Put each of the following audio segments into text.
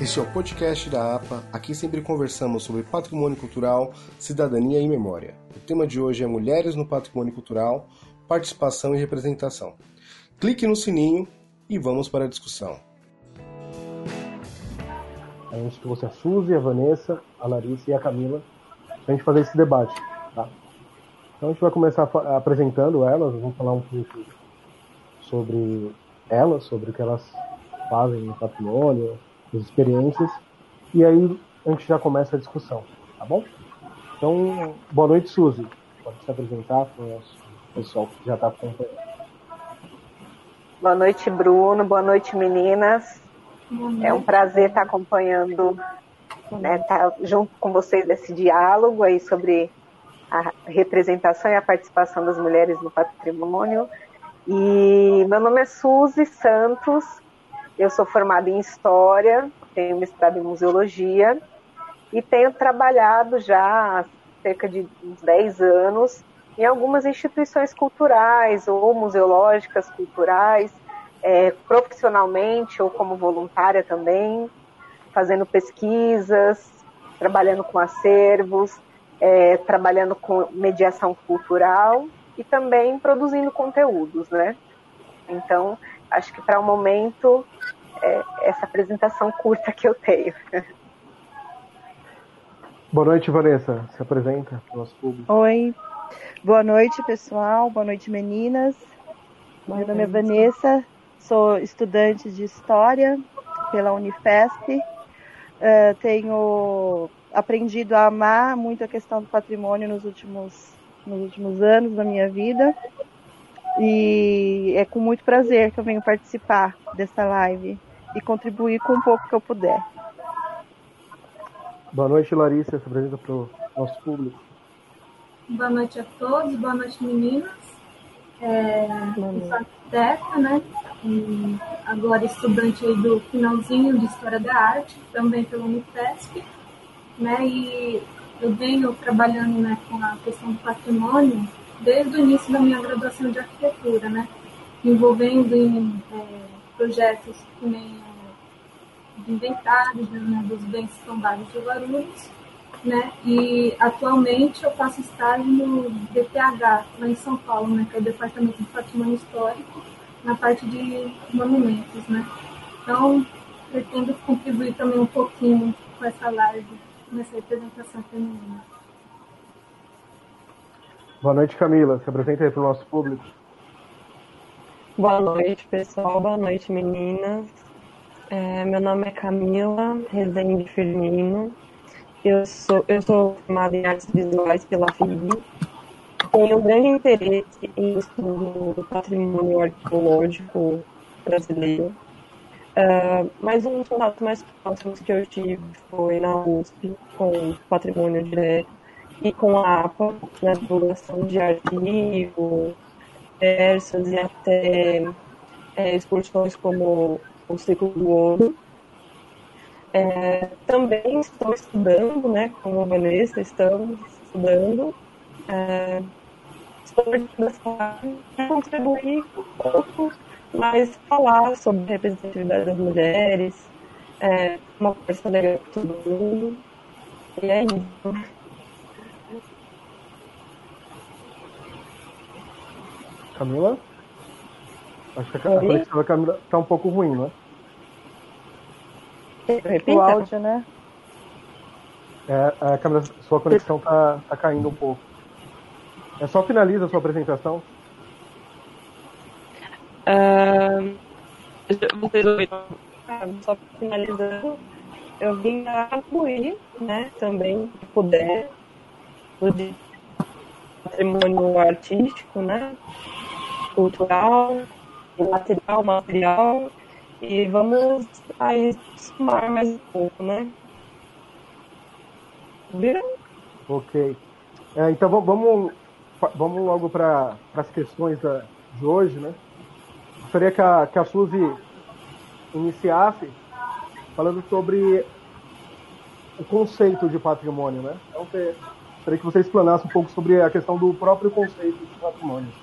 Este é o podcast da APA. Aqui sempre conversamos sobre patrimônio cultural, cidadania e memória. O tema de hoje é Mulheres no Patrimônio Cultural, Participação e Representação. Clique no sininho e vamos para a discussão. A gente trouxe a Suzy, a Vanessa, a Larissa e a Camila para a gente fazer esse debate. Tá? Então a gente vai começar apresentando elas, vamos falar um pouco sobre elas, sobre o que elas fazem no patrimônio, as experiências, e aí a gente já começa a discussão, tá bom? Então, boa noite, Suzy. Pode se apresentar para o nosso pessoal que já está acompanhando. Boa noite, Bruno. Boa noite, meninas. É um prazer estar acompanhando, né, estar junto com vocês nesse diálogo aí sobre a representação e a participação das mulheres no patrimônio. E meu nome é Suzy Santos, eu sou formada em História, tenho mestrado em Museologia e tenho trabalhado já há cerca de uns 10 anos em algumas instituições culturais ou museológicas culturais, é, profissionalmente ou como voluntária também, fazendo pesquisas, trabalhando com acervos, é, trabalhando com mediação cultural e também produzindo conteúdos, né? Então, acho que para o momento é essa apresentação curta que eu tenho. Boa noite, Vanessa. Se apresenta para o nosso público. Oi. Boa noite, pessoal. Boa noite, meninas. Boa Meu nome é Vanessa. Sou estudante de História pela Unifesp. Uh, tenho aprendido a amar muito a questão do patrimônio nos últimos, nos últimos anos da minha vida. E é com muito prazer que eu venho participar dessa live e contribuir com um pouco que eu puder. Boa noite, Larissa. Se apresenta para o nosso público. Boa noite a todos, boa noite, meninas. É, eu sou arquiteta, né? E agora estudante aí do finalzinho de História da Arte, também pela Unifesp. Né? E eu venho trabalhando né, com a questão do patrimônio desde o início da minha graduação de arquitetura, né? envolvendo em é, projetos que é, de inventários né, dos bens tombados de Guarulhos, né? E atualmente eu faço estágio no DPH, lá em São Paulo, né? Que é o Departamento de Patrimônio Histórico, na parte de monumentos, né? Então, pretendo contribuir também um pouquinho com essa live, nessa representação feminina. Boa noite, Camila. Se apresenta aí para o nosso público. Boa noite, pessoal. Boa noite, meninas. É, meu nome é Camila Rezende Firmino. Eu sou, eu sou formada em artes visuais pela FIB. Tenho um grande interesse em estudo do patrimônio arqueológico brasileiro. Uh, mas um dos contatos mais próximos que eu tive foi na USP, com patrimônio direto e com a na divulgação de arquivos, diversas e até é, exposições como o Ciclo do Ouro. É, também estou estudando, né, como Vanessa, estamos estudando. É, para contribuir um pouco, mas falar sobre representatividade das mulheres, é, uma coisa legal para todo mundo. E é isso. Camila? Acho que a conexão da Camila tá um pouco ruim, né? Repita. O áudio, né? É, a Camila, sua conexão tá, tá caindo um pouco. É só finaliza a sua apresentação. Uh, vocês ouviram? Só finalizando, eu vim apoiar, né, também, se puder, o patrimônio artístico, né, cultural, material, material, e vamos aí somar mais um pouco, né? Viram? Ok. É, então vamos, vamos logo para as questões da, de hoje, né? Gostaria que a, que a Suzy iniciasse falando sobre o conceito de patrimônio, né? Então, gostaria que você explanasse um pouco sobre a questão do próprio conceito de patrimônio.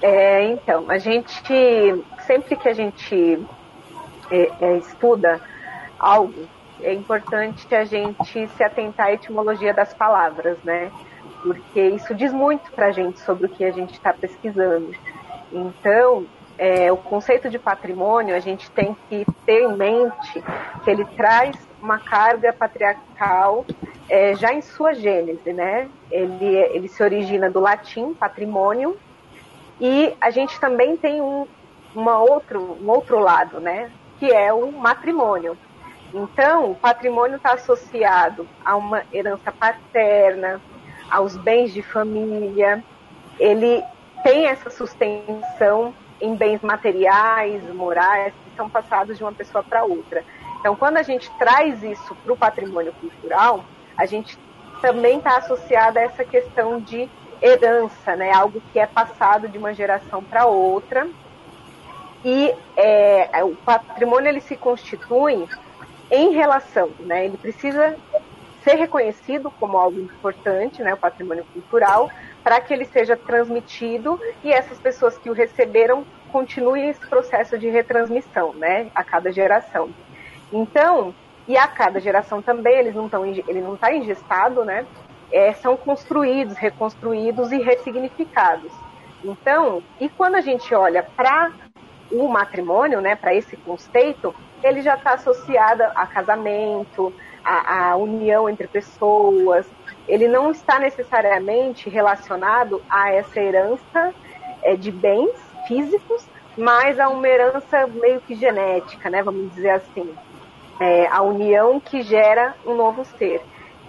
É, então, a gente, sempre que a gente é, é, estuda algo, é importante a gente se atentar à etimologia das palavras, né? Porque isso diz muito para a gente sobre o que a gente está pesquisando. Então, é, o conceito de patrimônio, a gente tem que ter em mente que ele traz uma carga patriarcal é, já em sua gênese, né? Ele, ele se origina do latim, patrimônio, e a gente também tem um, uma outro, um outro lado, né? Que é o matrimônio. Então, o patrimônio está associado a uma herança paterna, aos bens de família, ele tem essa sustentação em bens materiais, morais, que são passados de uma pessoa para outra. Então, quando a gente traz isso para o patrimônio cultural, a gente também está associada a essa questão de herança, né? Algo que é passado de uma geração para outra. E é, o patrimônio ele se constitui em relação, né? Ele precisa ser reconhecido como algo importante, né? O patrimônio cultural, para que ele seja transmitido e essas pessoas que o receberam continuem esse processo de retransmissão, né? A cada geração. Então, e a cada geração também, eles não estão, ele não está ingestado, né? É, são construídos, reconstruídos e ressignificados. Então, e quando a gente olha para o matrimônio, né, para esse conceito, ele já está associado a casamento, a, a, união entre pessoas. Ele não está necessariamente relacionado a essa herança é, de bens físicos, mas a uma herança meio que genética, né, vamos dizer assim é, a união que gera um novo ser.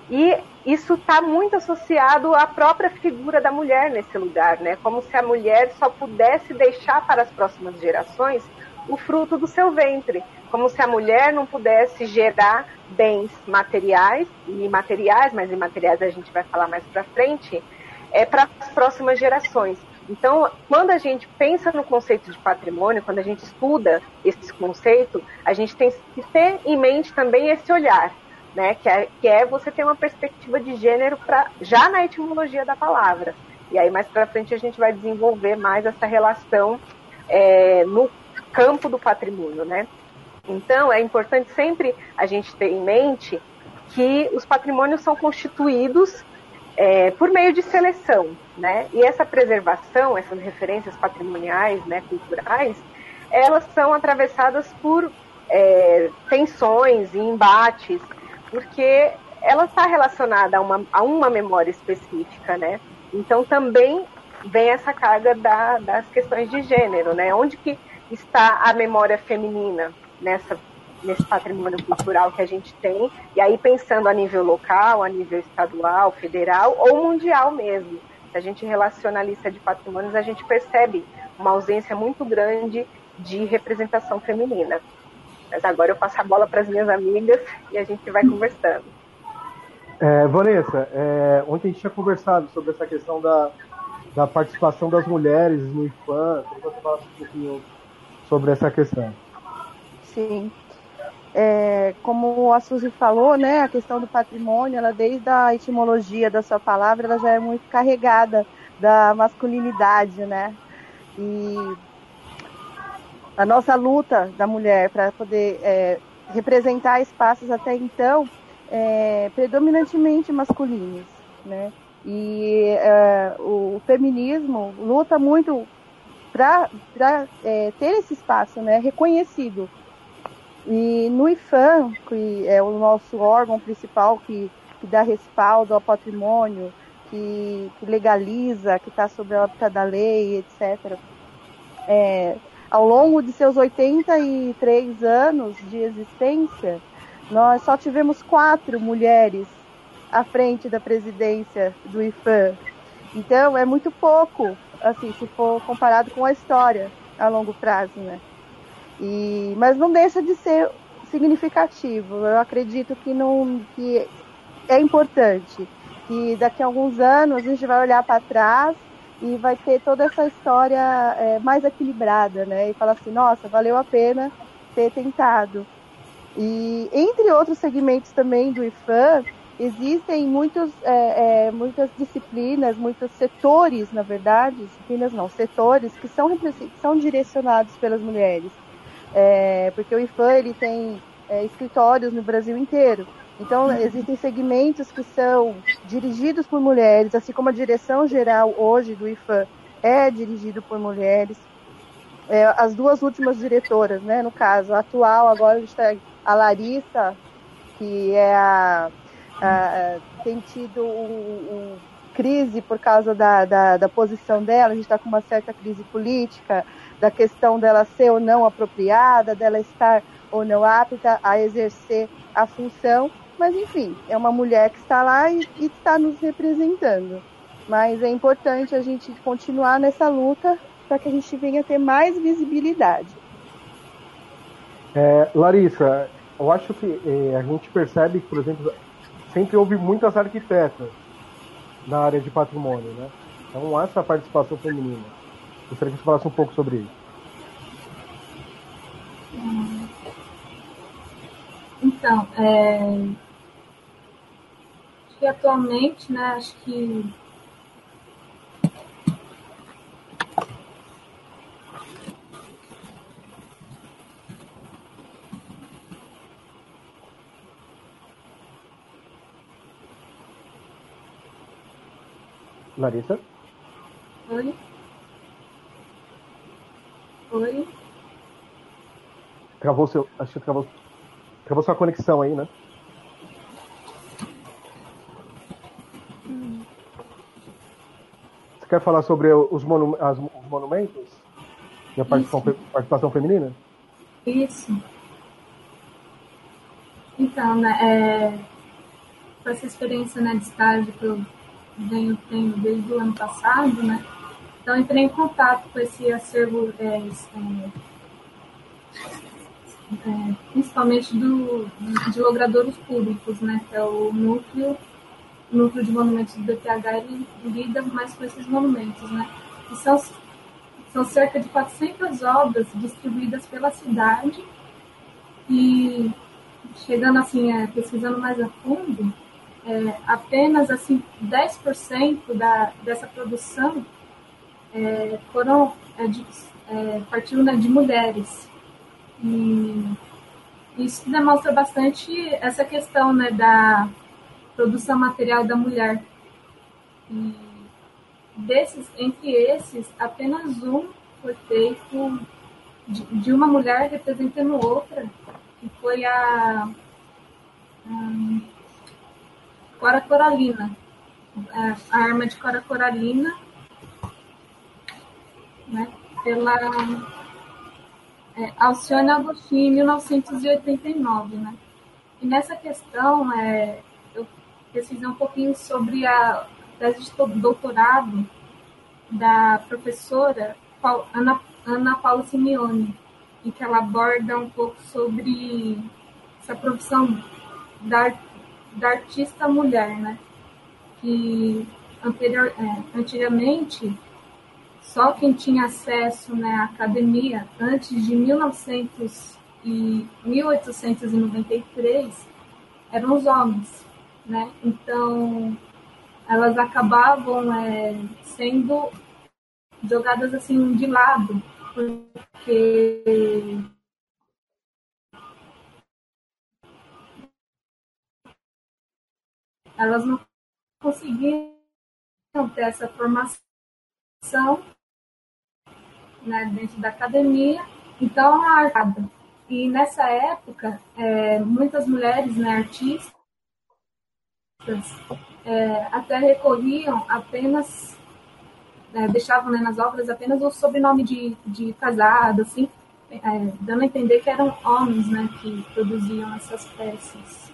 E isso está muito associado à própria figura da mulher nesse lugar, né? Como se a mulher só pudesse deixar para as próximas gerações o fruto do seu ventre, como se a mulher não pudesse gerar bens materiais e imateriais, mas imateriais a gente vai falar mais para frente, é para as próximas gerações. Então, quando a gente pensa no conceito de patrimônio, quando a gente estuda esse conceito, a gente tem que ter em mente também esse olhar, né? Que é, que é você ter uma perspectiva de gênero pra, já na etimologia da palavra. E aí mais para frente a gente vai desenvolver mais essa relação é, no campo do patrimônio, né? Então é importante sempre a gente ter em mente que os patrimônios são constituídos é, por meio de seleção, né? E essa preservação, essas referências patrimoniais, né, culturais, elas são atravessadas por é, tensões e embates, porque ela está relacionada a uma, a uma memória específica, né? Então também vem essa carga da, das questões de gênero, né? Onde que está a memória feminina nessa nesse patrimônio cultural que a gente tem, e aí pensando a nível local, a nível estadual, federal ou mundial mesmo. Se a gente relaciona a lista de patrimônios, a gente percebe uma ausência muito grande de representação feminina. Mas agora eu passo a bola para as minhas amigas e a gente vai conversando. É, Vanessa, é, ontem a gente tinha conversado sobre essa questão da, da participação das mulheres no IFAM. Queria que você falasse um pouquinho sobre essa questão. Sim é, como a Suzy falou, né, a questão do patrimônio, ela desde a etimologia da sua palavra, ela já é muito carregada da masculinidade, né? E a nossa luta da mulher para poder é, representar espaços até então é, predominantemente masculinos, né? E é, o feminismo luta muito para é, ter esse espaço, né, reconhecido e no IFAM, que é o nosso órgão principal que, que dá respaldo ao patrimônio, que, que legaliza, que está sob a órbita da lei, etc. É, ao longo de seus 83 anos de existência, nós só tivemos quatro mulheres à frente da presidência do IFAM. Então, é muito pouco, assim, se for comparado com a história a longo prazo, né? E, mas não deixa de ser significativo. Eu acredito que, não, que é importante. Que daqui a alguns anos a gente vai olhar para trás e vai ter toda essa história é, mais equilibrada, né? E falar assim, nossa, valeu a pena ter tentado. E entre outros segmentos também do IFAM, existem muitos, é, é, muitas disciplinas, muitos setores, na verdade, disciplinas não, setores que são, que são direcionados pelas mulheres é, porque o IFAM ele tem é, escritórios no Brasil inteiro. Então, existem segmentos que são dirigidos por mulheres, assim como a direção geral hoje do IFAM é dirigido por mulheres. É, as duas últimas diretoras, né, no caso, a atual, agora a gente está a Larissa, que é a, a tem tido um, um crise por causa da, da, da posição dela, a gente está com uma certa crise política, da questão dela ser ou não apropriada, dela estar ou não apta a exercer a função, mas enfim, é uma mulher que está lá e, e está nos representando. Mas é importante a gente continuar nessa luta para que a gente venha ter mais visibilidade. É, Larissa, eu acho que é, a gente percebe que, por exemplo, sempre houve muitas arquitetas na área de patrimônio, né? Então, essa participação feminina. Gostaria que você falasse um pouco sobre isso. Então, é... que atualmente, né, acho que Larissa? Oi? Oi? Travou seu. Acho que travou, travou sua conexão aí, né? Quer falar sobre os, monu as, os monumentos? E a participação, participação feminina? Isso. Então, né, é, com essa experiência né, de estágio que eu venho tendo desde o ano passado, né? Então entrei em contato com esse acervo, é, é, é, principalmente do, de logradouros públicos, né? Que é o núcleo, núcleo de monumentos do BTH, ele lida mais com esses monumentos, né? São, são cerca de 400 obras distribuídas pela cidade e chegando assim, é, pesquisando mais a fundo, é, apenas assim 10% da, dessa produção é, foram é, de, é, partiram né, de mulheres e isso demonstra bastante essa questão né, da produção material da mulher e desses entre esses apenas um foi feito de, de uma mulher representando outra que foi a, a Cora Coralina. É, a arma de Cora Coralina, né, pela é, Alcione Agostinho, em 1989. Né? E nessa questão, é, pesquisei um pouquinho sobre a tese de doutorado da professora Ana, Ana Paula Simeone, em que ela aborda um pouco sobre essa profissão da da artista mulher, né? Que anterior, é, antigamente só quem tinha acesso né, à academia antes de 1900 e 1893 eram os homens, né? Então elas acabavam é, sendo jogadas assim de lado porque elas não conseguiam ter essa formação né, dentro da academia, então a arcada. E nessa época, é, muitas mulheres né, artistas é, até recorriam apenas, é, deixavam né, nas obras apenas o sobrenome de, de casado, assim, é, dando a entender que eram homens né, que produziam essas peças.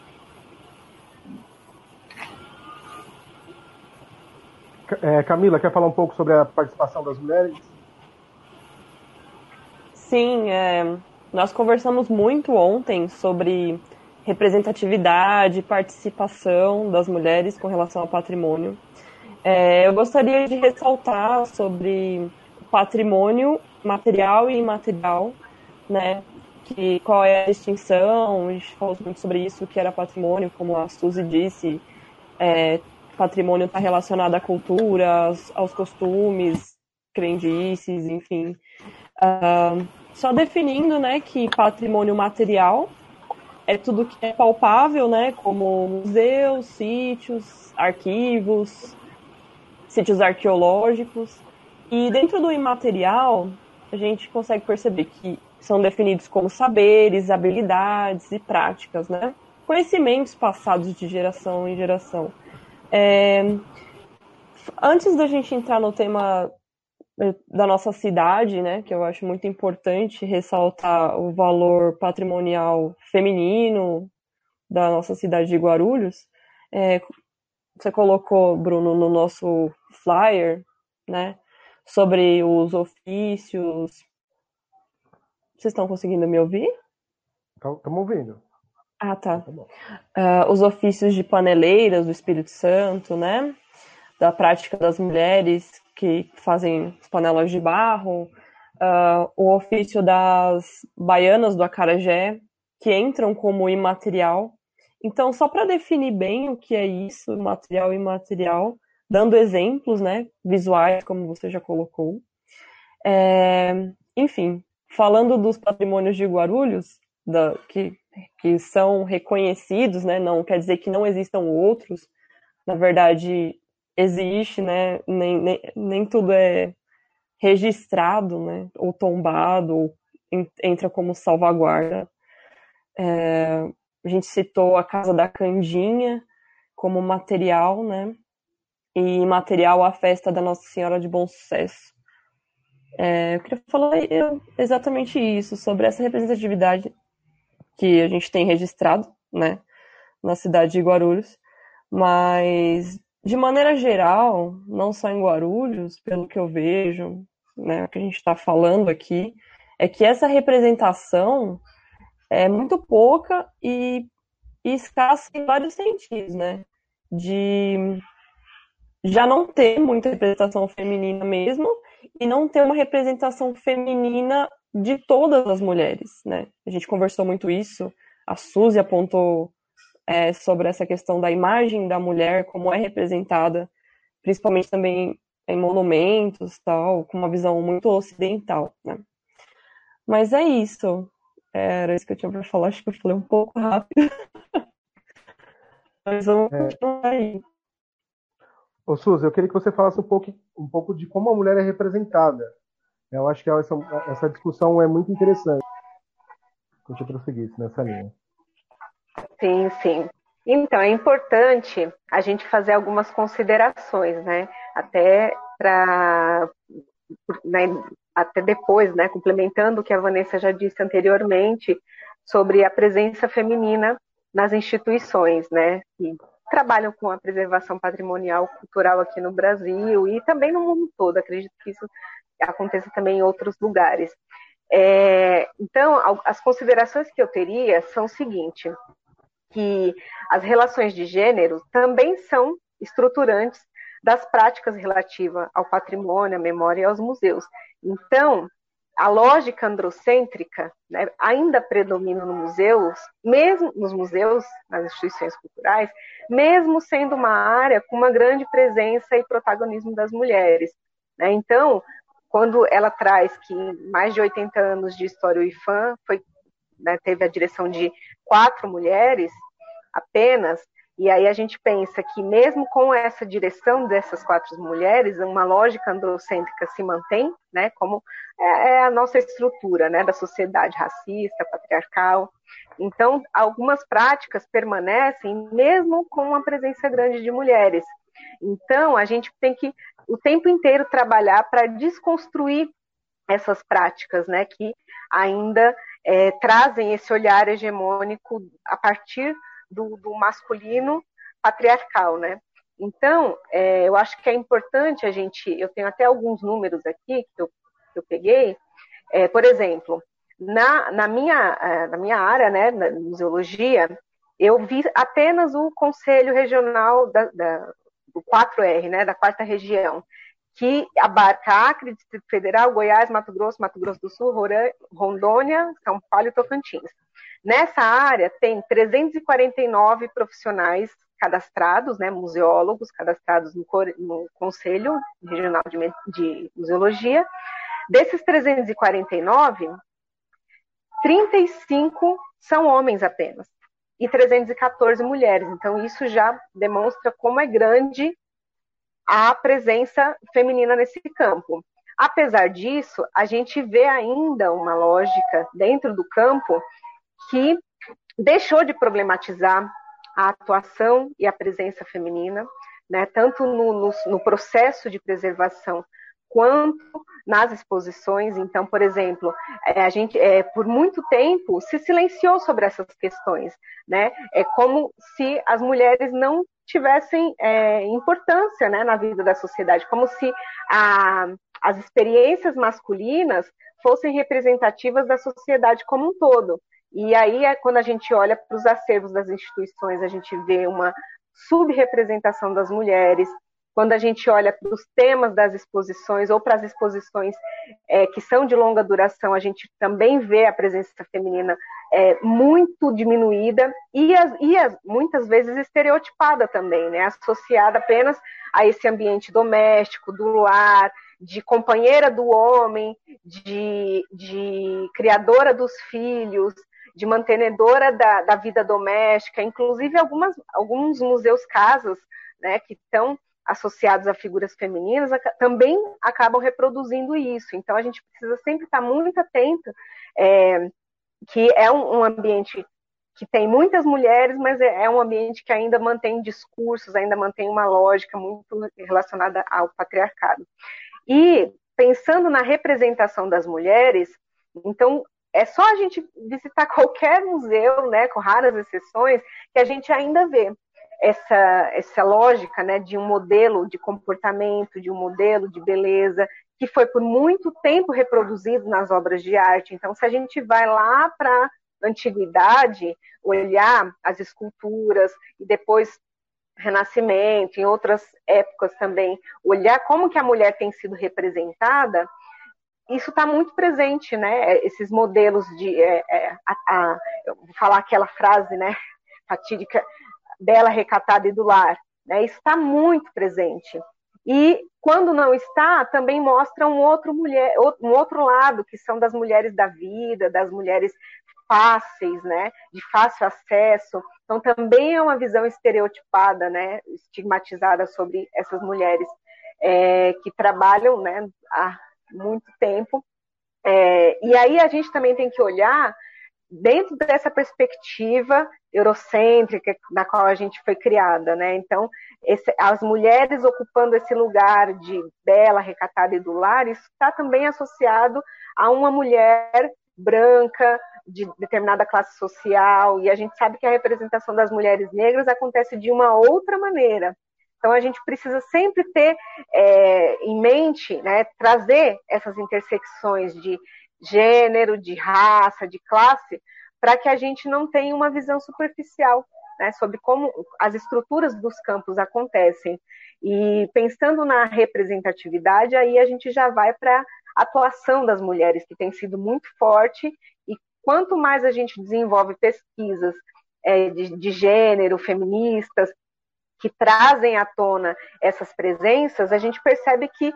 É, Camila, quer falar um pouco sobre a participação das mulheres? Sim, é, nós conversamos muito ontem sobre representatividade, participação das mulheres com relação ao patrimônio. É, eu gostaria de ressaltar sobre patrimônio material e imaterial, né? Que, qual é a distinção, a gente falou muito sobre isso, que era patrimônio, como a Suzy disse, é, patrimônio está relacionado à cultura, aos, aos, costumes, crendices, enfim. Uh, só definindo, né, que patrimônio material é tudo que é palpável, né, como museus, sítios, arquivos, sítios arqueológicos. E dentro do imaterial, a gente consegue perceber que são definidos como saberes, habilidades e práticas, né? Conhecimentos passados de geração em geração. É... Antes da gente entrar no tema da nossa cidade, né, que eu acho muito importante ressaltar o valor patrimonial feminino da nossa cidade de Guarulhos. É, você colocou, Bruno, no nosso flyer, né, sobre os ofícios. Vocês estão conseguindo me ouvir? Estamos ouvindo. Ah, tá. tá uh, os ofícios de paneleiras do Espírito Santo, né? Da prática das mulheres que fazem as panelas de barro, uh, o ofício das baianas do acarajé, que entram como imaterial. Então, só para definir bem o que é isso, material e imaterial, dando exemplos, né, visuais, como você já colocou. É, enfim, falando dos patrimônios de Guarulhos, da, que, que são reconhecidos, né, não quer dizer que não existam outros, na verdade, existe, né? Nem, nem, nem tudo é registrado, né? Ou tombado, ou entra como salvaguarda. É, a gente citou a Casa da Candinha como material, né? E material a festa da Nossa Senhora de Bom Sucesso. É, eu queria falar exatamente isso, sobre essa representatividade que a gente tem registrado, né? Na cidade de Guarulhos, mas de maneira geral, não só em Guarulhos, pelo que eu vejo, né, que a gente está falando aqui, é que essa representação é muito pouca e, e escassa em vários sentidos, né? De já não ter muita representação feminina mesmo e não ter uma representação feminina de todas as mulheres, né? A gente conversou muito isso, a Suzy apontou é, sobre essa questão da imagem da mulher, como é representada, principalmente também em monumentos, tal, com uma visão muito ocidental, né? Mas é isso. Era isso que eu tinha para falar. Acho que eu falei um pouco rápido. Mas vamos é... continuar aí. Ô, Suzy, eu queria que você falasse um pouco, um pouco de como a mulher é representada. Eu acho que essa, essa discussão é muito interessante. Que eu te prosseguisse nessa linha. Sim, sim. Então, é importante a gente fazer algumas considerações, né? Até para. Né, até depois, né? Complementando o que a Vanessa já disse anteriormente sobre a presença feminina nas instituições, né? Que trabalham com a preservação patrimonial cultural aqui no Brasil e também no mundo todo. Acredito que isso aconteça também em outros lugares. É, então, as considerações que eu teria são o seguinte: que as relações de gênero também são estruturantes das práticas relativas ao patrimônio, à memória e aos museus. Então, a lógica androcêntrica né, ainda predomina nos museus, mesmo nos museus, nas instituições culturais, mesmo sendo uma área com uma grande presença e protagonismo das mulheres. Né? Então, quando ela traz que mais de 80 anos de história o IFAM foi, né, teve a direção de quatro mulheres, apenas, e aí a gente pensa que mesmo com essa direção dessas quatro mulheres, uma lógica androcêntrica se mantém, né, como é, é a nossa estrutura, né, da sociedade racista, patriarcal. Então, algumas práticas permanecem mesmo com a presença grande de mulheres. Então, a gente tem que o tempo inteiro trabalhar para desconstruir essas práticas, né, que ainda é, trazem esse olhar hegemônico a partir do, do masculino patriarcal, né? Então, é, eu acho que é importante a gente. Eu tenho até alguns números aqui que eu, que eu peguei. É, por exemplo, na, na, minha, é, na minha área, né, na museologia, eu vi apenas o Conselho Regional da, da, do 4R, né, da quarta região, que abarca Acre, Distrito Federal, Goiás, Mato Grosso, Mato Grosso do Sul, Rondônia, São Paulo e Tocantins. Nessa área tem 349 profissionais cadastrados, né, museólogos cadastrados no, no Conselho Regional de, de Museologia. Desses 349, 35 são homens apenas e 314 mulheres. Então, isso já demonstra como é grande a presença feminina nesse campo. Apesar disso, a gente vê ainda uma lógica dentro do campo que deixou de problematizar a atuação e a presença feminina, né, tanto no, no, no processo de preservação quanto nas exposições. Então, por exemplo, é, a gente, é, por muito tempo, se silenciou sobre essas questões, né? É como se as mulheres não tivessem é, importância né, na vida da sociedade, como se a, as experiências masculinas fossem representativas da sociedade como um todo. E aí, é quando a gente olha para os acervos das instituições, a gente vê uma subrepresentação das mulheres, quando a gente olha para os temas das exposições ou para as exposições é, que são de longa duração, a gente também vê a presença feminina é, muito diminuída e, as, e as, muitas vezes estereotipada também, né? associada apenas a esse ambiente doméstico, do lar, de companheira do homem, de, de criadora dos filhos, de mantenedora da, da vida doméstica, inclusive algumas, alguns museus casas né, que estão associados a figuras femininas também acabam reproduzindo isso. Então a gente precisa sempre estar muito atento é, que é um, um, ambiente que tem muitas mulheres, mas é, é, um ambiente que ainda mantém discursos, ainda mantém uma lógica muito relacionada ao patriarcado. E pensando na representação das mulheres, então é só a gente visitar qualquer museu, né, com raras exceções, que a gente ainda vê essa, essa lógica né, de um modelo de comportamento, de um modelo de beleza, que foi por muito tempo reproduzido nas obras de arte. Então, se a gente vai lá para a antiguidade, olhar as esculturas e depois Renascimento, em outras épocas também, olhar como que a mulher tem sido representada, isso está muito presente, né? Esses modelos de, é, é, a, a, eu vou falar aquela frase, né? Fatídica, dela recatada e do lar. Né? Está muito presente. E quando não está, também mostra um outro, mulher, um outro lado, que são das mulheres da vida, das mulheres fáceis, né, de fácil acesso. Então também é uma visão estereotipada, né, estigmatizada sobre essas mulheres é, que trabalham, né, há muito tempo. É, e aí a gente também tem que olhar dentro dessa perspectiva eurocêntrica na qual a gente foi criada, né? Então, esse, as mulheres ocupando esse lugar de bela, recatada e do lar, isso está também associado a uma mulher branca de determinada classe social, e a gente sabe que a representação das mulheres negras acontece de uma outra maneira. Então, a gente precisa sempre ter é, em mente, né, trazer essas intersecções de gênero, de raça, de classe, para que a gente não tenha uma visão superficial né, sobre como as estruturas dos campos acontecem. E pensando na representatividade, aí a gente já vai para a atuação das mulheres, que tem sido muito forte, e quanto mais a gente desenvolve pesquisas é, de, de gênero, feministas, que trazem à tona essas presenças, a gente percebe que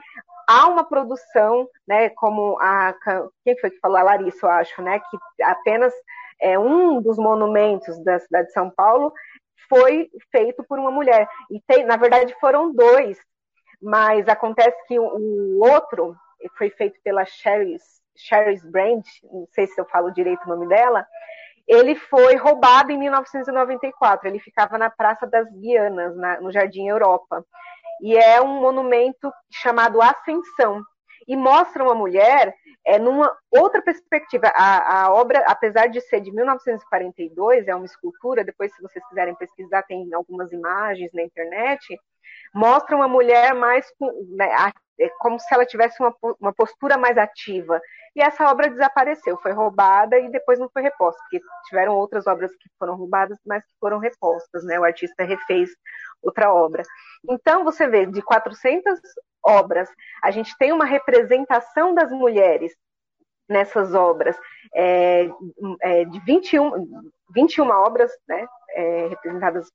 há uma produção, né, como a quem foi que falou a Larissa, eu acho, né, que apenas é, um dos monumentos da cidade de São Paulo foi feito por uma mulher. E tem, na verdade foram dois, mas acontece que o, outro foi feito pela Sherry's, Sherry's Brand, não sei se eu falo direito o nome dela, ele foi roubado em 1994. Ele ficava na Praça das Guianas, na, no Jardim Europa. E é um monumento chamado Ascensão. E mostra uma mulher é, numa outra perspectiva. A, a, obra, apesar de ser de 1942, é uma escultura, depois, se vocês quiserem pesquisar, tem algumas imagens na internet, mostra uma mulher mais né, é como se ela tivesse uma, uma postura mais ativa. E essa obra desapareceu, foi roubada e depois não foi reposta, porque tiveram outras obras que foram roubadas, mas que foram repostas, né? O artista refez outra obra. Então, você vê, de 400 obras, a gente tem uma representação das mulheres nessas obras, é, é, de 21, 21 obras né, é, representadas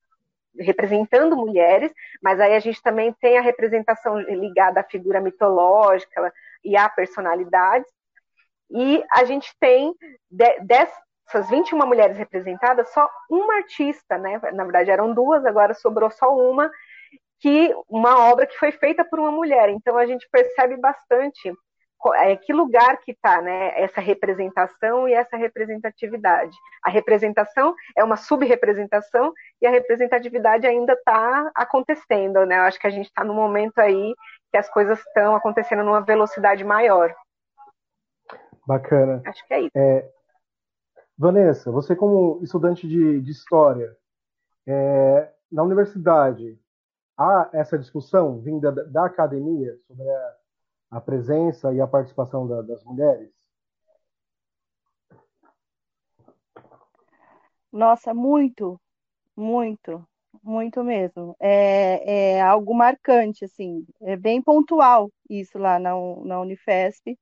representando mulheres, mas aí a gente também tem a representação ligada à figura mitológica e à personalidade. E a gente tem, dessas 21 mulheres representadas, só uma artista, né? Na verdade eram duas, agora sobrou só uma, que uma obra que foi feita por uma mulher. Então a gente percebe bastante é, que lugar que está né, essa representação e essa representatividade. A representação é uma subrepresentação e a representatividade ainda está acontecendo. Né? Eu acho que a gente está no momento aí que as coisas estão acontecendo numa velocidade maior. Bacana. Acho que é isso. É, Vanessa, você como estudante de, de História, é, na universidade, há essa discussão vinda da, da academia sobre a a presença e a participação da, das mulheres? Nossa, muito, muito, muito mesmo. É, é algo marcante, assim, é bem pontual isso lá na, na Unifesp.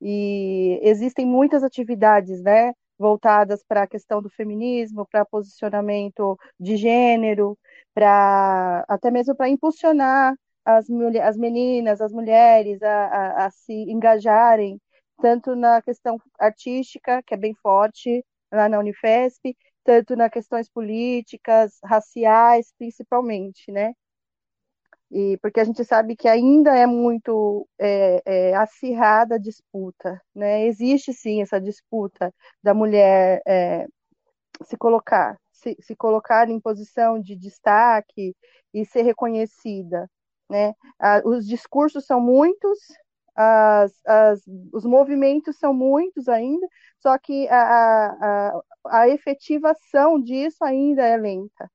E existem muitas atividades, né, voltadas para a questão do feminismo, para posicionamento de gênero, para até mesmo para impulsionar as, as meninas, as mulheres a, a, a se engajarem tanto na questão artística, que é bem forte lá na Unifesp, tanto nas questões políticas, raciais, principalmente, né? E porque a gente sabe que ainda é muito é, é, acirrada a disputa, né? Existe sim essa disputa da mulher é, se colocar, se, se colocar em posição de destaque e ser reconhecida. Né? Ah, os discursos são muitos, as, as, os movimentos são muitos ainda, só que a, a, a efetivação disso ainda é lenta,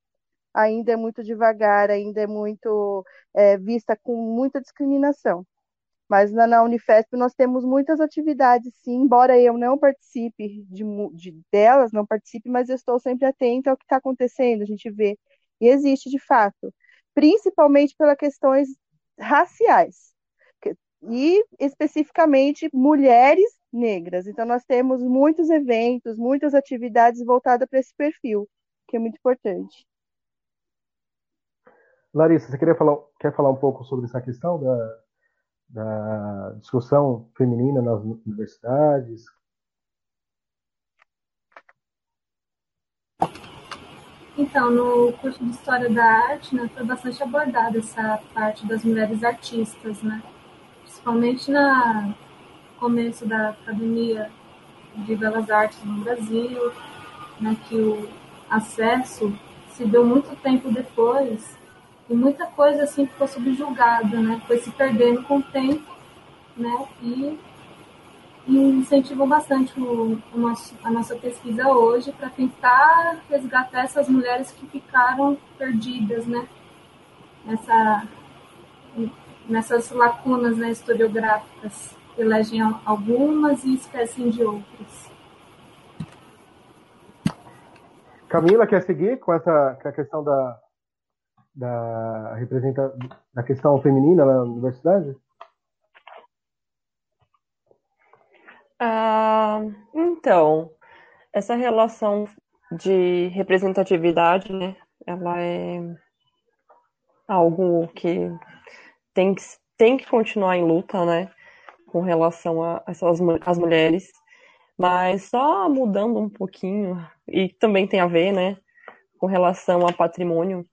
ainda é muito devagar, ainda é muito é, vista com muita discriminação. Mas na, na, Unifesp nós temos muitas atividades, sim, embora eu não participe de, de delas, não participe, mas eu estou sempre atenta ao que está acontecendo, a gente vê. E existe de fato principalmente pelas questões raciais e especificamente mulheres negras. Então nós temos muitos eventos, muitas atividades voltadas para esse perfil, que é muito importante. Larissa, você queria falar, quer falar um pouco sobre essa questão da, da discussão feminina nas universidades? Então, no curso de História da Arte, né, foi bastante abordada essa parte das mulheres artistas, né? Principalmente no começo da Academia de Belas Artes no Brasil, né, que o acesso se deu muito tempo depois e muita coisa assim ficou subjugada, né? Foi se perdendo com o tempo, né? E e incentivam bastante o, o nosso, a nossa pesquisa hoje para tentar resgatar essas mulheres que ficaram perdidas, né? Nessa, nessas lacunas né, historiográficas. Elegem algumas e esquecem de outras. Camila, quer seguir com essa com a questão da, da, representa, da questão feminina na universidade? Ah, então, essa relação de representatividade, né, ela é algo que tem que, tem que continuar em luta, né, com relação a essas as mulheres, mas só mudando um pouquinho, e também tem a ver, né, com relação a patrimônio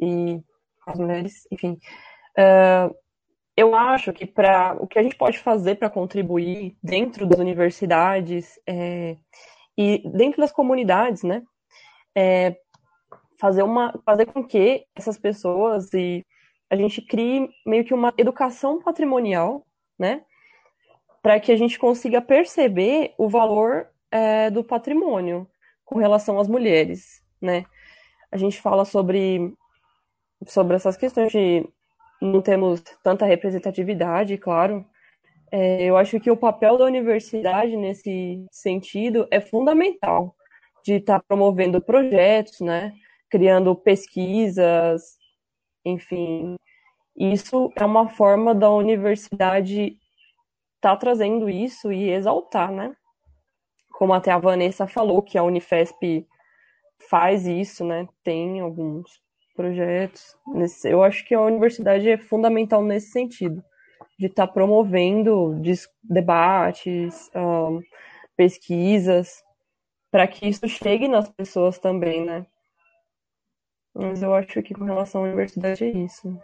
e as mulheres, enfim. Uh, eu acho que para o que a gente pode fazer para contribuir dentro das universidades é, e dentro das comunidades, né, é fazer uma fazer com que essas pessoas e a gente crie meio que uma educação patrimonial, né, para que a gente consiga perceber o valor é, do patrimônio com relação às mulheres, né. A gente fala sobre sobre essas questões de não temos tanta representatividade, claro. É, eu acho que o papel da universidade nesse sentido é fundamental, de estar tá promovendo projetos, né, criando pesquisas, enfim. Isso é uma forma da universidade estar tá trazendo isso e exaltar, né? Como até a Vanessa falou, que a Unifesp faz isso, né? Tem alguns projetos. Eu acho que a universidade é fundamental nesse sentido, de estar tá promovendo debates, um, pesquisas, para que isso chegue nas pessoas também, né? Mas eu acho que com relação à universidade é isso.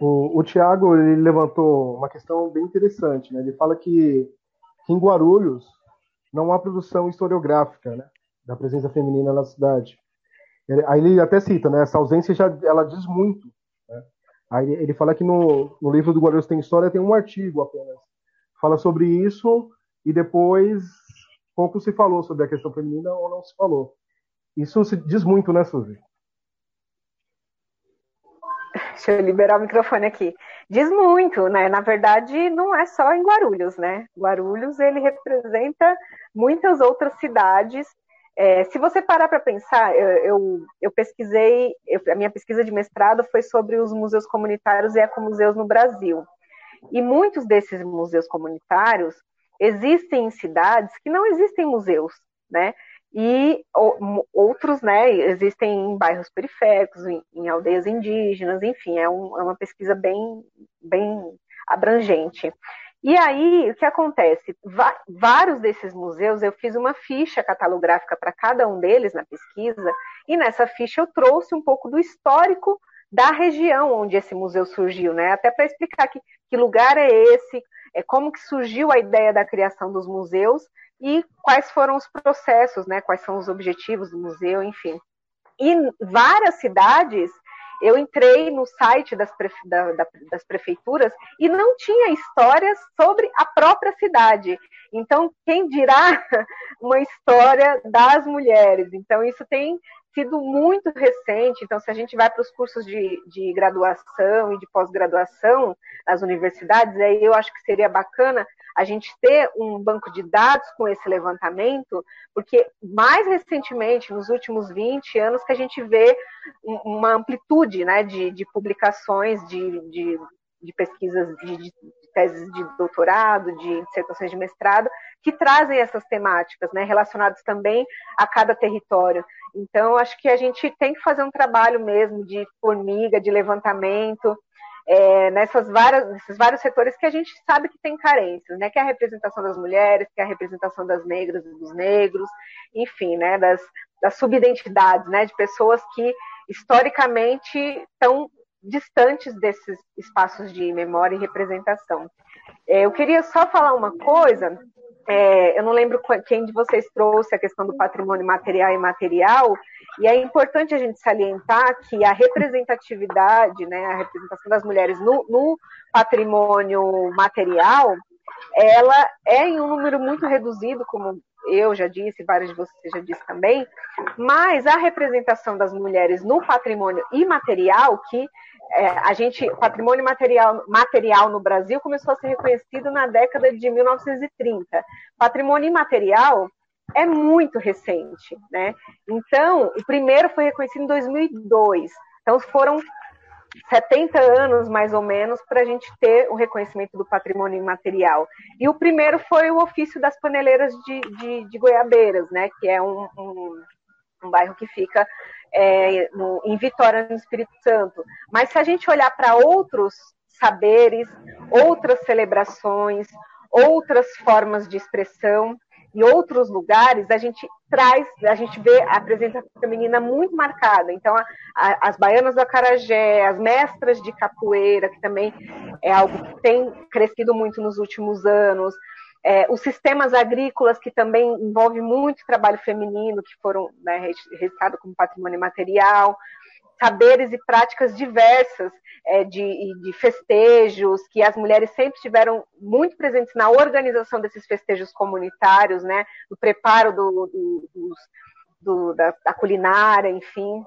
O, o Tiago ele levantou uma questão bem interessante, né? Ele fala que, que em Guarulhos não há produção historiográfica, né? Da presença feminina na cidade. Aí ele até cita, né? Essa ausência já ela diz muito. Né? Aí ele fala que no, no livro do Guarulhos tem história tem um artigo apenas fala sobre isso e depois pouco se falou sobre a questão feminina ou não se falou. Isso se diz muito, né, Suzy? Deixa eu liberar o microfone aqui. Diz muito, né? Na verdade, não é só em Guarulhos, né? Guarulhos ele representa muitas outras cidades. É, se você parar para pensar, eu, eu, eu pesquisei, eu, a minha pesquisa de mestrado foi sobre os museus comunitários e ecomuseus no Brasil. E muitos desses museus comunitários existem em cidades que não existem museus, né? e outros, né, existem em bairros periféricos, em, em aldeias indígenas, enfim, é, um, é, uma pesquisa bem, bem abrangente. E aí, o que acontece? Va vários desses museus, eu fiz uma ficha catalográfica para cada um deles na pesquisa, e nessa ficha eu trouxe um pouco do histórico da região onde esse museu surgiu, né? Até para explicar que, que lugar é esse, é como que surgiu a ideia da criação dos museus e quais foram os processos, né? Quais são os objetivos do museu, enfim. E várias cidades, eu entrei no site das, prefe... da, da, das prefeituras e não tinha histórias sobre a própria cidade. Então, quem dirá uma história das mulheres? Então, isso tem sido muito recente. Então, se a gente vai para os cursos de, de graduação e de pós-graduação nas universidades, aí eu acho que seria bacana a gente ter um banco de dados com esse levantamento, porque mais recentemente, nos últimos 20 anos, que a gente vê uma amplitude né, de, de publicações, de, de, de pesquisas, de, de, teses de doutorado, de dissertações de mestrado, que trazem essas temáticas, né, relacionadas também a cada território. Então, acho que a gente tem que fazer um trabalho mesmo de formiga, de levantamento, é, nessas várias, nesses vários setores que a gente sabe que tem carências, né? Que é a representação das mulheres, que é a representação das negras e dos negros, enfim, né? Das, das subidentidades, né? De pessoas que historicamente estão distantes desses espaços de memória e representação. É, eu queria só falar uma coisa é, eu não lembro quem de vocês trouxe a questão do patrimônio material e imaterial, e é importante a gente salientar que a representatividade, né, a representação das mulheres no, no patrimônio material, ela é em um número muito reduzido, como eu já disse, vários de vocês já disse também, mas a representação das mulheres no patrimônio imaterial, que é, a gente, patrimônio material, material no Brasil começou a ser reconhecido na década de 1930. Patrimônio imaterial é muito recente, né? Então, o primeiro foi reconhecido em 2002. Então, foram 70 anos, mais ou menos, para a gente ter o reconhecimento do patrimônio imaterial. E o primeiro foi o ofício das paneleiras de, de, de Goiabeiras, né? Que é um, um, um bairro que fica é, no, em Vitória, no Espírito Santo. Mas se a gente olhar para outros saberes, outras celebrações, outras formas de expressão e outros lugares, a gente traz, a gente vê a presença feminina muito marcada. Então, a, a, as baianas do Acarajé, as mestras de capoeira, que também é algo que tem crescido muito nos últimos anos, é, os sistemas agrícolas, que também envolve muito trabalho feminino, que foram né, registrados como patrimônio material, saberes e práticas diversas é, de, de, festejos, que as mulheres sempre tiveram muito presentes na organização desses festejos comunitários, né, no preparo do, do, do, da, da culinária, enfim.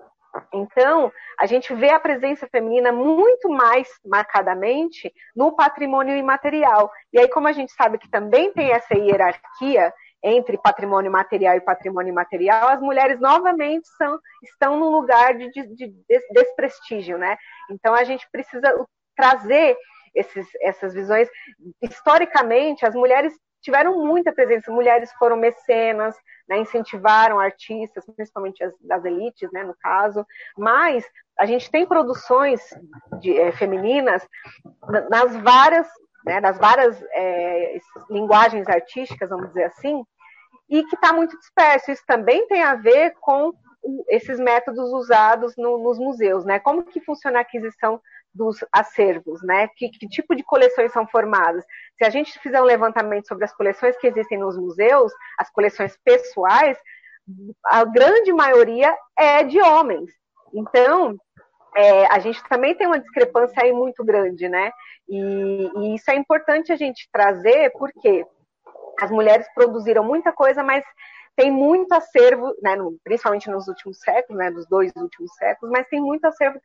Então, a gente vê a presença feminina muito mais marcadamente no patrimônio imaterial. E aí, como a gente sabe que também tem essa hierarquia entre patrimônio material e patrimônio imaterial, as mulheres novamente são, estão num lugar de, de, de desprestígio, né? Então, a gente precisa trazer esses, essas visões. Historicamente, as mulheres tiveram muita presença. Mulheres foram mecenas, né, incentivaram artistas, principalmente as das elites, né, no caso, mas a gente tem produções de, é, femininas nas várias, né, nas várias é, linguagens artísticas, vamos dizer assim, e que está muito disperso. Isso também tem a ver com esses métodos usados no, nos museus, né? Como que funciona a aquisição dos acervos, né? Que, que, tipo de coleções são formadas? Se a gente fizer um levantamento sobre as coleções que existem nos museus, as coleções pessoais, a grande maioria é de homens. Então, é, a gente também tem uma discrepância aí muito grande, né? E, e isso é importante a gente trazer, porque as mulheres produziram muita coisa, mas tem muito acervo, né, principalmente nos últimos séculos, né, dos dois últimos séculos, mas tem muito acervo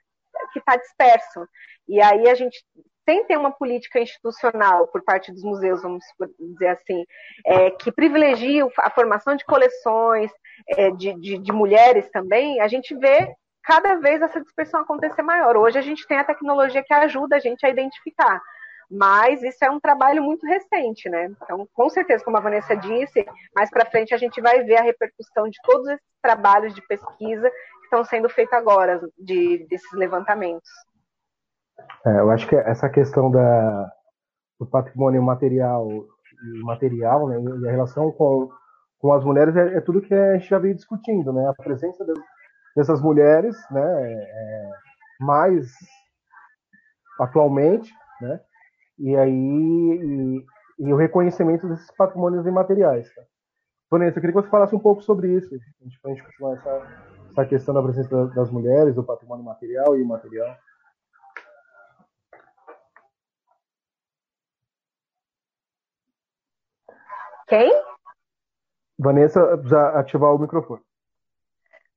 está disperso. E aí a gente tem ter uma política institucional por parte dos museus, vamos dizer assim, é, que privilegie a formação de coleções é, de, de, de mulheres também, a gente vê cada vez essa dispersão acontecer maior. Hoje a gente tem a tecnologia que ajuda a gente a identificar mas isso é um trabalho muito recente, né? Então, com certeza, como a Vanessa disse, mais para frente a gente vai ver a repercussão de todos esses trabalhos de pesquisa que estão sendo feitos agora, de, desses levantamentos. É, eu acho que essa questão da, do patrimônio material e material, né, e a relação com, com as mulheres é, é, tudo que a gente já veio discutindo, né? A presença de, dessas mulheres, né, é, mais atualmente, né? E aí e, e o reconhecimento desses patrimônios imateriais. Tá? Vanessa, eu queria que você falasse um pouco sobre isso, para a gente continuar essa, essa questão da presença das mulheres, do patrimônio material e imaterial. Quem? Vanessa, precisa ativar o microfone.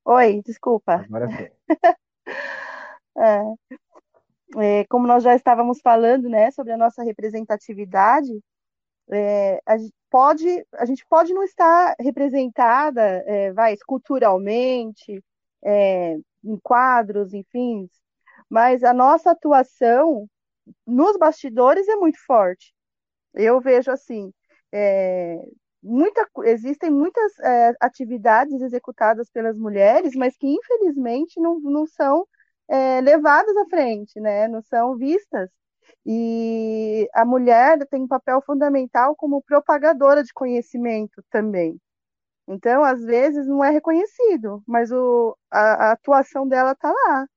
Oi, desculpa. Agora sim. é é, como nós já estávamos falando, né, sobre a nossa representatividade, é, a, gente pode, a gente pode não estar representada, é, vai, culturalmente, é, em quadros, enfim, mas a nossa atuação nos bastidores é muito forte. Eu vejo assim, é, muita, existem muitas é, atividades executadas pelas mulheres, mas que infelizmente não, não são é, levadas à frente, né? Não são vistas. E a mulher tem um papel fundamental como propagadora de conhecimento também. Então, às vezes, não é reconhecido, mas o, a, a atuação dela está lá.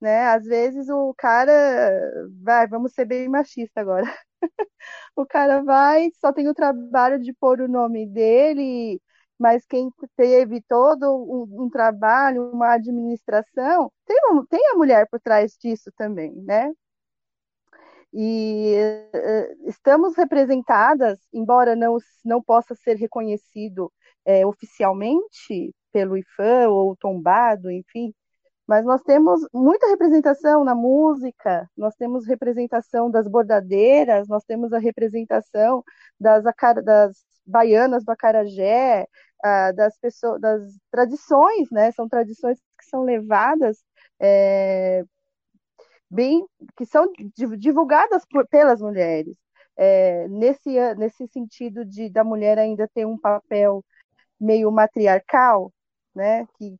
Né? Às vezes o cara vai, vamos ser bem machista agora. o cara vai, só tem o trabalho de pôr o nome dele mas quem teve todo um, um trabalho, uma administração, tem, tem a mulher por trás disso também, né? E uh, estamos representadas, embora não, não possa ser reconhecido é, oficialmente pelo IFAM ou tombado, enfim, mas nós temos muita representação na música, nós temos representação das bordadeiras, nós temos a representação das, das baianas do acarajé, ah, das pessoas, das tradições, né? São tradições que são levadas é, bem, que são divulgadas por, pelas mulheres. É, nesse, nesse sentido de da mulher ainda ter um papel meio matriarcal, né? Que,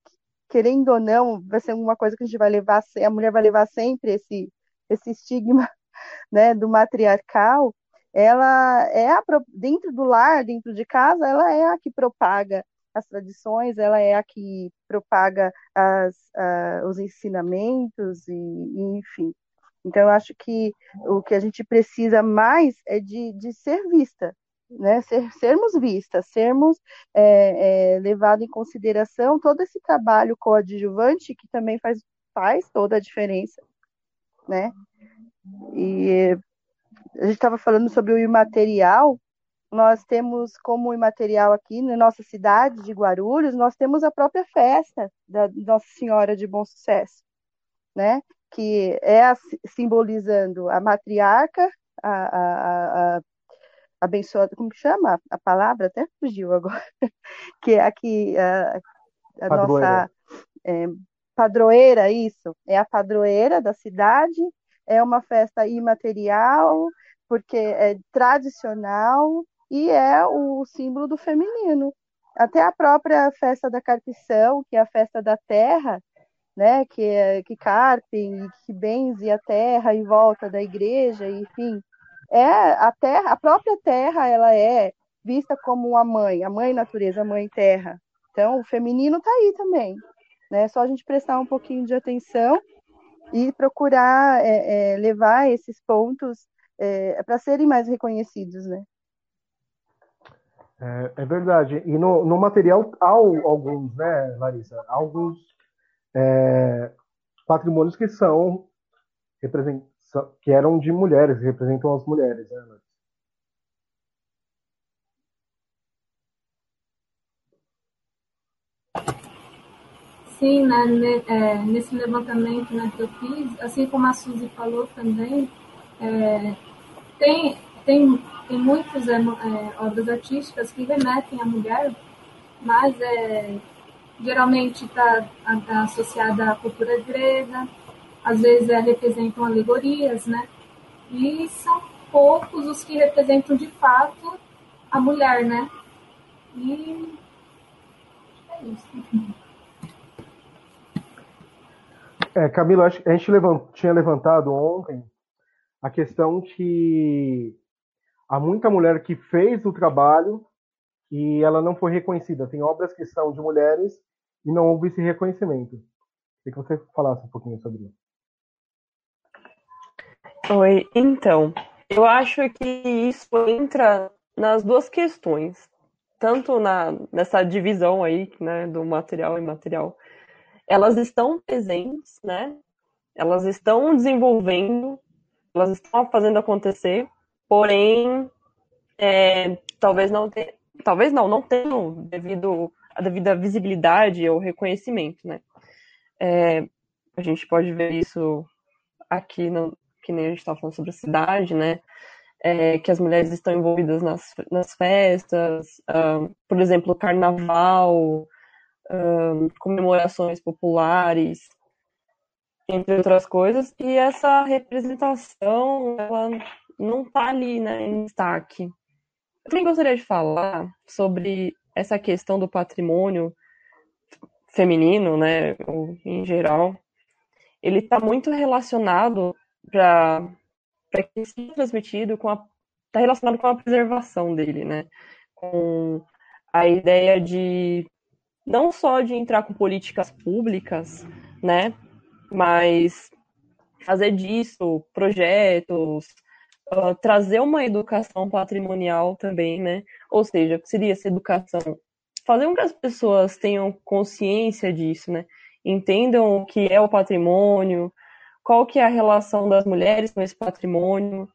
querendo ou não, vai ser uma coisa que a gente vai levar, a mulher vai levar sempre esse, esse estigma, né? Do matriarcal ela é a, dentro do lar, dentro de casa, ela é a que propaga as tradições, ela é a que propaga as, os ensinamentos e, e, enfim. Então, eu acho que o que a gente precisa mais é de, de ser vista, né? Ser, sermos vistas, sermos é, é, levado em consideração todo esse trabalho coadjuvante que também faz, faz toda a diferença, né? E a gente estava falando sobre o imaterial, nós temos como imaterial aqui na nossa cidade de Guarulhos, nós temos a própria festa da Nossa Senhora de Bom Sucesso, né? Que é a, simbolizando a matriarca, a, a, a, abençoada, como que chama a palavra? Até fugiu agora, que é aqui a, a nossa é, padroeira, isso, é a padroeira da cidade, é uma festa imaterial, porque é tradicional e é o símbolo do feminino, até a própria festa da carpição, que é a festa da terra, né, que, é, que carpem, que benze a terra em volta da igreja, enfim, é a terra, a própria terra, ela é vista como a mãe, a mãe natureza, a mãe terra. Então, o feminino está aí também, né? É só a gente prestar um pouquinho de atenção e procurar é, é, levar esses pontos é, para serem mais reconhecidos, né? É, é, verdade. E no, no material há alguns, né, Larissa? Alguns é, patrimônios que são que eram de mulheres, representam as mulheres, né, Larissa? Sim, né, é, nesse levantamento né, que eu fiz, assim como a Suzy falou também, é, tem, tem tem muitas é, obras artísticas que remetem à mulher, mas é, geralmente está tá associada à cultura grega, às vezes é, representam alegorias, né? E são poucos os que representam de fato a mulher, né? E é isso. É, Camila, a gente levant, tinha levantado ontem a questão que há muita mulher que fez o trabalho e ela não foi reconhecida. Tem obras que são de mulheres e não houve esse reconhecimento. Queria que você falasse um pouquinho sobre isso. Oi, então, eu acho que isso entra nas duas questões, tanto na, nessa divisão aí, né, do material e imaterial. Elas estão presentes, né? Elas estão desenvolvendo, elas estão fazendo acontecer, porém, é, talvez não talvez não, não tenham devido a devida visibilidade ou reconhecimento, né? É, a gente pode ver isso aqui, no, que nem a gente estava falando sobre a cidade, né? É, que as mulheres estão envolvidas nas, nas festas, um, por exemplo, carnaval, um, comemorações populares, entre outras coisas, e essa representação, ela não está ali né, em destaque. Eu também gostaria de falar sobre essa questão do patrimônio feminino, né, ou em geral. Ele está muito relacionado para que seja transmitido com a está relacionado com a preservação dele, né? Com a ideia de não só de entrar com políticas públicas, né? Mas fazer disso projetos, trazer uma educação patrimonial também, né? Ou seja, seria essa educação fazer com que as pessoas tenham consciência disso, né? Entendam o que é o patrimônio, qual que é a relação das mulheres com esse patrimônio.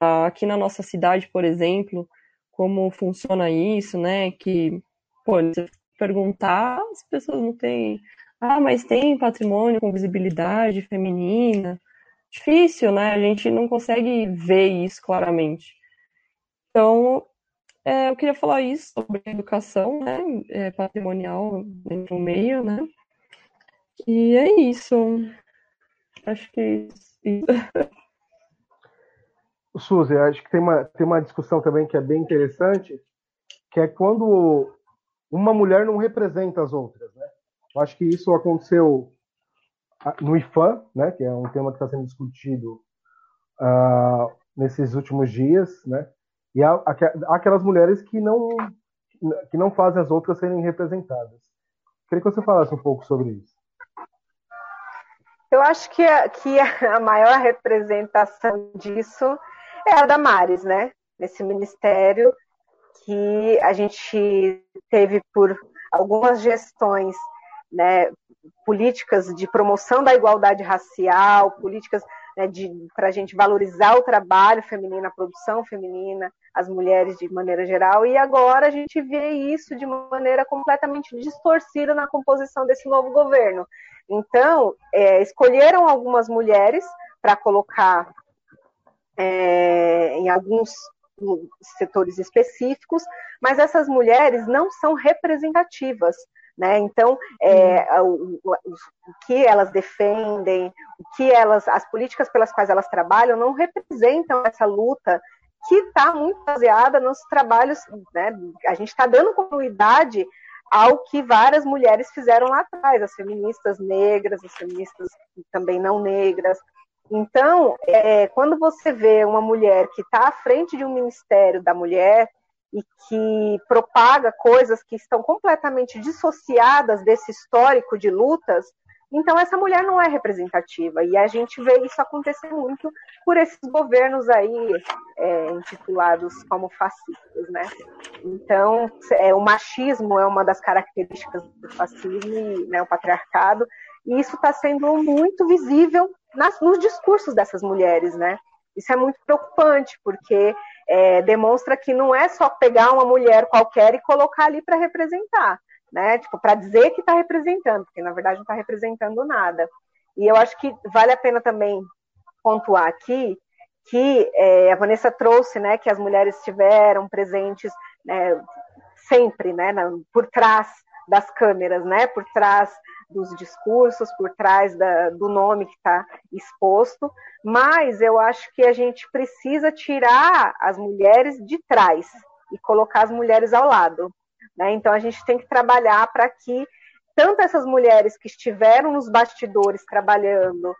Aqui na nossa cidade, por exemplo, como funciona isso, né? Que, pô, se perguntar, as pessoas não têm. Ah, mas tem patrimônio com visibilidade feminina difícil, né? A gente não consegue ver isso claramente. Então, é, eu queria falar isso sobre educação, né? É, patrimonial dentro do meio, né? E é isso. Acho que é isso. Suzy, acho que tem uma, tem uma discussão também que é bem interessante, que é quando uma mulher não representa as outras, né? Eu acho que isso aconteceu no IFAM, né, que é um tema que está sendo discutido uh, nesses últimos dias, né, e há, há, aquelas mulheres que não que não fazem as outras serem representadas. Queria que você falasse um pouco sobre isso. Eu acho que a, que a maior representação disso é a da Maris, né? Nesse ministério que a gente teve por algumas gestões né, políticas de promoção da igualdade racial, políticas né, para a gente valorizar o trabalho feminino, a produção feminina, as mulheres de maneira geral, e agora a gente vê isso de maneira completamente distorcida na composição desse novo governo. Então, é, escolheram algumas mulheres para colocar é, em alguns setores específicos, mas essas mulheres não são representativas né? Então, é, o, o, o, que elas defendem, o que elas, as políticas pelas quais elas trabalham, não representam essa luta que está muito baseada nos trabalhos, né, a gente está dando continuidade ao que várias mulheres fizeram lá atrás, as feministas negras, as feministas também não negras. Então, é, quando você vê uma mulher que está à frente de um ministério da mulher e que propaga coisas que estão completamente dissociadas desse histórico de lutas, então, essa mulher não é representativa. E a gente vê isso acontecer muito por esses governos aí é, intitulados como fascistas, né? Então, é, o machismo é uma das características do fascismo, né, o patriarcado, e isso está sendo muito visível nas, nos discursos dessas mulheres, né? Isso é muito preocupante, porque é, demonstra que não é só pegar uma mulher qualquer e colocar ali para representar né? Tipo, para dizer que está representando, porque na verdade não está representando nada. E eu acho que vale a pena também pontuar aqui que é, a Vanessa trouxe, né, que as mulheres estiveram presentes né, sempre, né, na, por trás das câmeras, né, por trás dos discursos, por trás da, do nome que está exposto, mas eu acho que a gente precisa tirar as mulheres de trás e colocar as mulheres ao lado. Né? Então a gente tem que trabalhar para que tanto essas mulheres que estiveram nos bastidores trabalhando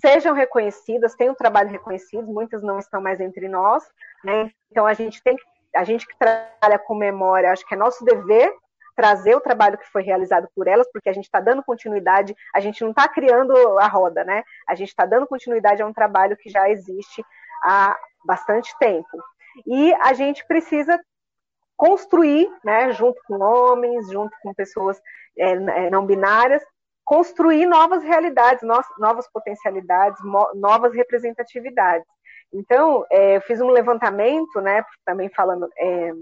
sejam reconhecidas, tenham trabalho reconhecido, muitas não estão mais entre nós, né? Então a gente tem a gente que trabalha com memória, acho que é nosso dever trazer o trabalho que foi realizado por elas, porque a gente está dando continuidade, a gente não está criando a roda, né? A gente está dando continuidade a um trabalho que já existe há bastante tempo. E a gente precisa construir, né, junto com homens, junto com pessoas é, é não binárias, construir novas realidades, novas potencialidades, novas representatividades. Então, é, eu fiz um levantamento, né, também falando é,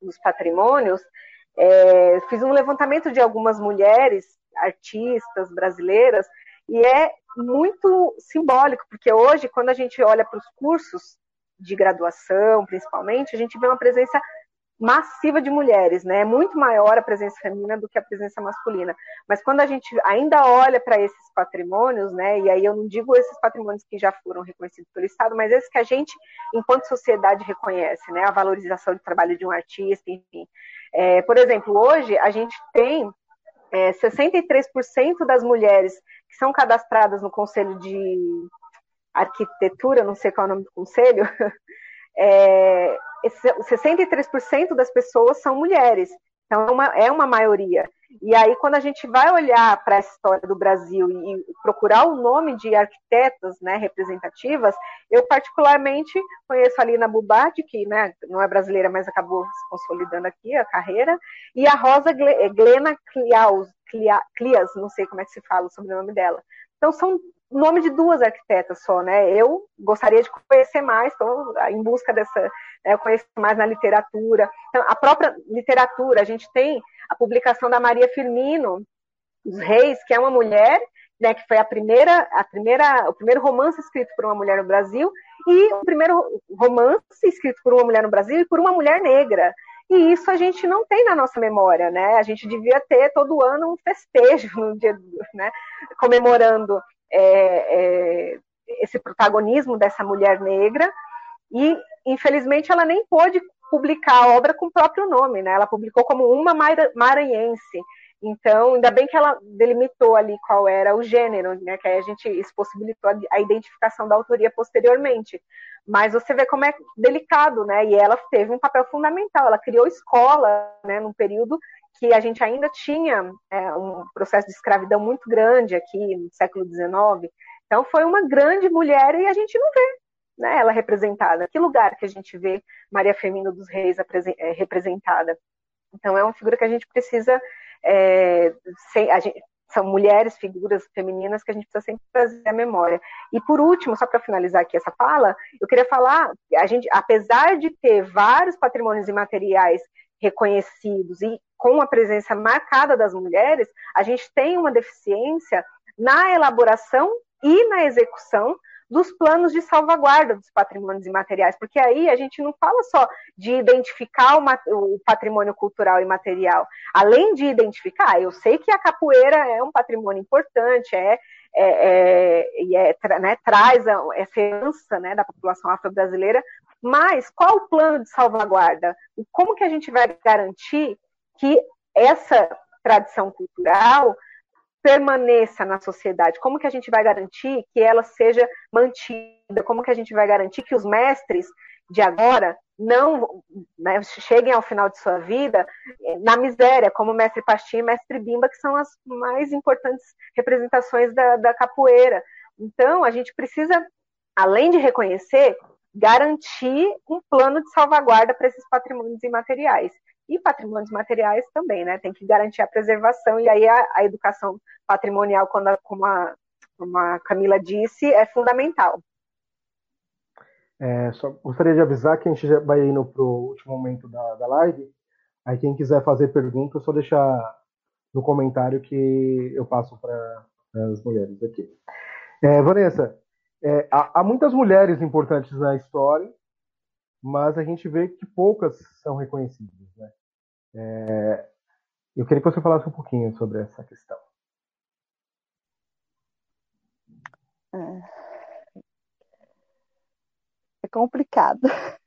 dos patrimônios, é, fiz um levantamento de algumas mulheres artistas brasileiras e é muito simbólico, porque hoje, quando a gente olha para os cursos de graduação, principalmente, a gente vê uma presença massiva de mulheres, né? É muito maior a presença feminina do que a presença masculina. Mas quando a gente ainda olha para esses patrimônios, né? E aí eu não digo esses patrimônios que já foram reconhecidos pelo Estado, mas esses que a gente, enquanto sociedade, reconhece, né? A valorização do trabalho de um artista, enfim. É, por exemplo, hoje a gente tem é, 63% das mulheres que são cadastradas no Conselho de Arquitetura, não sei qual é o nome do conselho, é, 63% das pessoas são mulheres. Então, é uma, é uma maioria. E aí, quando a gente vai olhar para a história do Brasil e procurar o nome de arquitetas né, representativas, eu particularmente conheço a Lina Bubadi, que né, não é brasileira, mas acabou se consolidando aqui a carreira, e a Rosa Glena Clias, não sei como é que se fala o sobrenome dela. Então, são nome de duas arquitetas só, né? Eu gostaria de conhecer mais, estou em busca dessa, né, conheço mais na literatura. Então, a própria literatura, a gente tem a publicação da Maria Firmino, Os Reis, que é uma mulher, né, que foi a primeira, a primeira, o primeiro romance escrito por uma mulher no Brasil e o primeiro romance escrito por uma mulher no Brasil e por uma mulher negra. E isso a gente não tem na nossa memória, né? A gente devia ter todo ano um festejo no dia, né, comemorando é, é, esse protagonismo dessa mulher negra e infelizmente ela nem pôde publicar a obra com o próprio nome, né? Ela publicou como uma maranhense. Então, ainda bem que ela delimitou ali qual era o gênero, né? Que aí a gente isso possibilitou a identificação da autoria posteriormente. Mas você vê como é delicado, né? E ela teve um papel fundamental. Ela criou escola, né? Num período que a gente ainda tinha é, um processo de escravidão muito grande aqui no século XIX. Então, foi uma grande mulher e a gente não vê né, ela representada. Que lugar que a gente vê Maria Firmina dos Reis é, representada? Então, é uma figura que a gente precisa. É, sem, a gente, são mulheres, figuras femininas que a gente precisa sempre trazer à memória. E por último, só para finalizar aqui essa fala, eu queria falar, a gente, apesar de ter vários patrimônios imateriais reconhecidos e com a presença marcada das mulheres, a gente tem uma deficiência na elaboração e na execução dos planos de salvaguarda dos patrimônios imateriais, porque aí a gente não fala só de identificar o, patrimônio cultural e material, além de identificar, eu sei que a capoeira é um patrimônio importante, é, é, é, é né, traz essa herança né, da população afro-brasileira Mas qual o plano de salvaguarda? Como que a gente vai garantir que essa tradição cultural permaneça na sociedade? Como que a gente vai garantir que ela seja mantida? Como que a gente vai garantir que os mestres de agora não né, cheguem ao final de sua vida eh, na miséria, como mestre Pastinha e mestre Bimba, que são as mais importantes representações da, da capoeira. Então, a gente precisa, além de reconhecer, garantir um plano de salvaguarda para esses patrimônios imateriais. E patrimônios materiais também, né? Tem que garantir a preservação, e aí a, a educação patrimonial, quando a, como, a, como a Camila disse, é fundamental. É, só gostaria de avisar que a gente já vai indo para o último momento da, da live. Aí quem quiser fazer pergunta, só deixar no comentário que eu passo para as mulheres aqui. É, Vanessa, é, há, há, muitas mulheres importantes na história, mas a gente vê que poucas são reconhecidas. Né? É, eu queria que você falasse um pouquinho sobre essa questão. É, é complicado.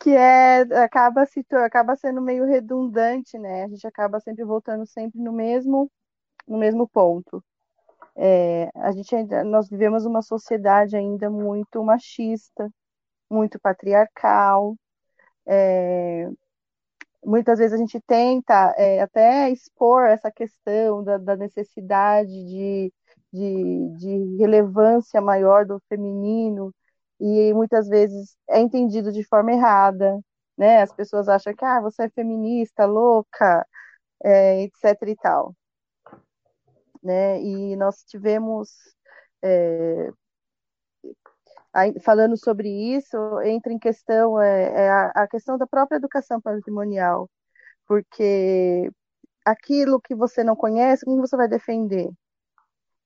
que é acaba se acaba sendo meio redundante, né? A gente acaba sempre voltando sempre no mesmo no mesmo ponto. É, a gente ainda, nós vivemos uma sociedade ainda muito machista, muito patriarcal. É, muitas vezes a gente tenta é, até expor essa questão da, da necessidade de, de, de, relevância maior do feminino e muitas vezes é entendido de forma errada, né? As pessoas acham que ah, você é feminista, louca, é, etc e tal né? E nós tivemos é, falando sobre isso entra em questão é, é a, questão da própria educação patrimonial, porque aquilo que você não conhece, como você vai defender?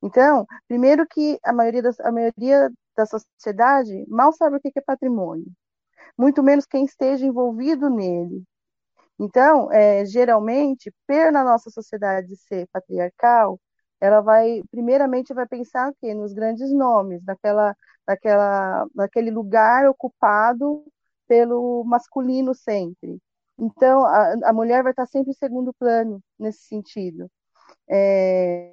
Então, primeiro que a maioria, das, a maioria da sociedade mal sabe o que é patrimônio, muito menos quem esteja envolvido nele. Então, é, geralmente, pela nossa sociedade ser patriarcal, ela vai, primeiramente, vai pensar o quê? Nos grandes nomes, naquela, naquela, naquele lugar ocupado pelo masculino sempre. Então, a, a mulher vai estar sempre em segundo plano nesse sentido. É,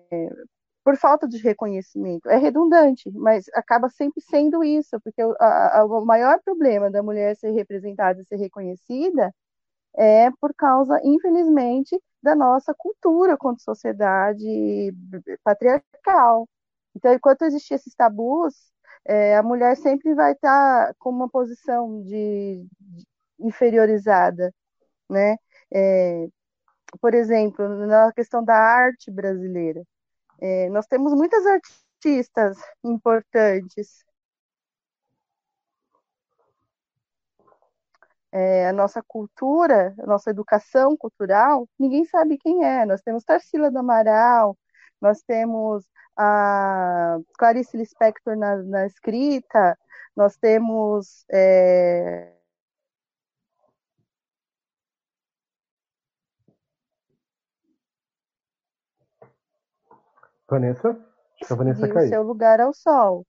por falta de reconhecimento. É redundante, mas acaba sempre sendo isso, porque o, a, a, o maior problema da mulher ser representada e ser reconhecida é por causa, infelizmente, da nossa cultura quanto sociedade patriarcal. Então, enquanto existir esses tabus, é, a mulher sempre vai estar com uma posição de, de inferiorizada, né? É, por exemplo, na questão da arte brasileira, é, nós temos muitas artistas importantes é, a nossa cultura, a nossa educação cultural, ninguém sabe quem é. Nós temos Tarsila do Amaral, nós temos a Clarice Lispector na, na escrita, nós temos. É... Vanessa? Acho que a Vanessa caiu. seu lugar ao sol.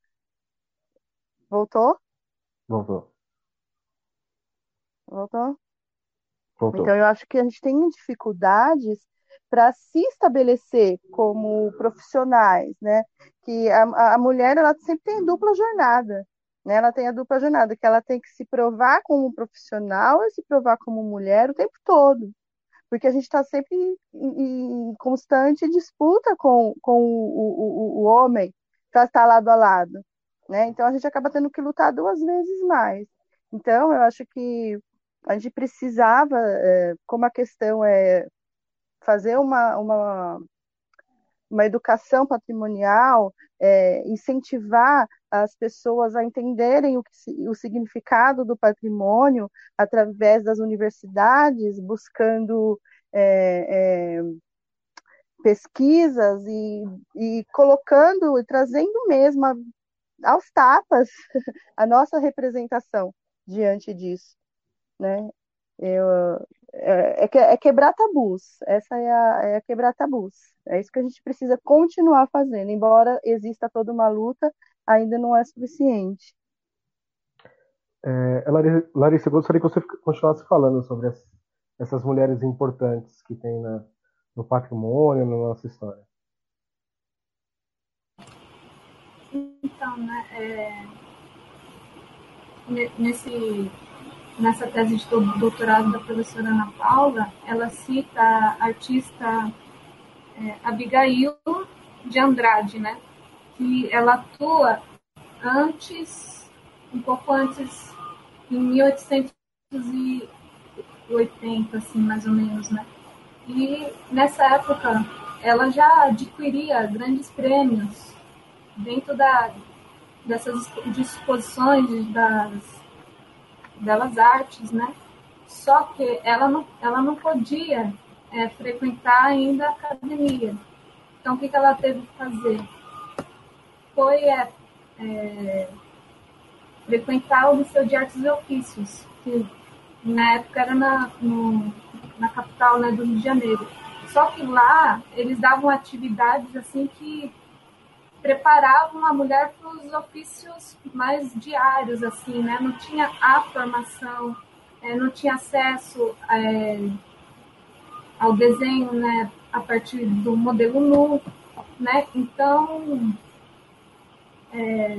Voltou? Voltou. Voltou? Voltou. Então, eu acho que a gente tem dificuldades para se estabelecer como profissionais, né? Que a, a mulher ela sempre tem dupla jornada, né? Ela tem a dupla jornada que ela tem que se provar como profissional e se provar como mulher o tempo todo, porque a gente está sempre em, em, constante disputa com, com o, o, o homem para estar lado a lado, né? Então a gente acaba tendo que lutar duas vezes mais. Então eu acho que a gente precisava, é, como a questão é fazer uma, uma, uma educação patrimonial, é, incentivar as pessoas a entenderem o, que, o significado do patrimônio através das universidades, buscando é, é, pesquisas e, e colocando e trazendo mesmo a, aos tapas a nossa representação diante disso né? Eu, é, é, é, quebrar tabus. Essa é a, é a quebrar tabus. É isso que a gente precisa continuar fazendo. Embora exista toda uma luta, ainda não é suficiente. É, Larissa, eu gostaria que você continuasse falando sobre as, essas mulheres importantes que tem na, no patrimônio, na nossa história. Então, né, é, nesse, nessa tese de doutorado da professora Ana Paula, ela cita a artista é, Abigail de Andrade, né, que ela atua antes, um pouco antes, em 1880, assim, mais ou menos, né, e nessa época ela já adquiria grandes prêmios dentro da, dessas disposições das belas artes, né? Só que ela não, ela não podia é, frequentar ainda a academia. Então, o que, que ela teve que fazer? Foi é, é, frequentar o Liceu de Artes e Ofícios, que na época era na, no, na capital né, do Rio de Janeiro. Só que lá eles davam atividades assim que preparavam a mulher para os ofícios mais diários, assim, né? Não tinha a formação, é, não tinha acesso é, ao desenho, né? A partir do modelo nu, né? Então, é,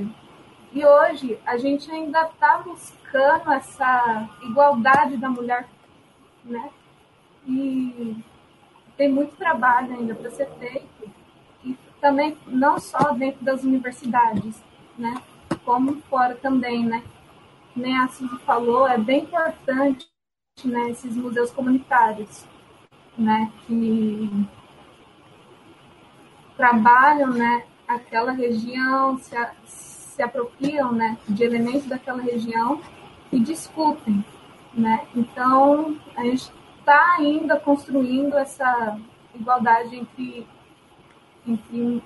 e hoje a gente ainda está buscando essa igualdade da mulher, né? E tem muito trabalho ainda para ser feito também não só dentro das universidades, né, como fora também, né. Nem a Suzy falou, é bem importante, né, esses museus comunitários, né, que trabalham, né, aquela região, se, a, se apropriam, né, de elementos daquela região e discutem, né. Então a gente está ainda construindo essa igualdade entre entre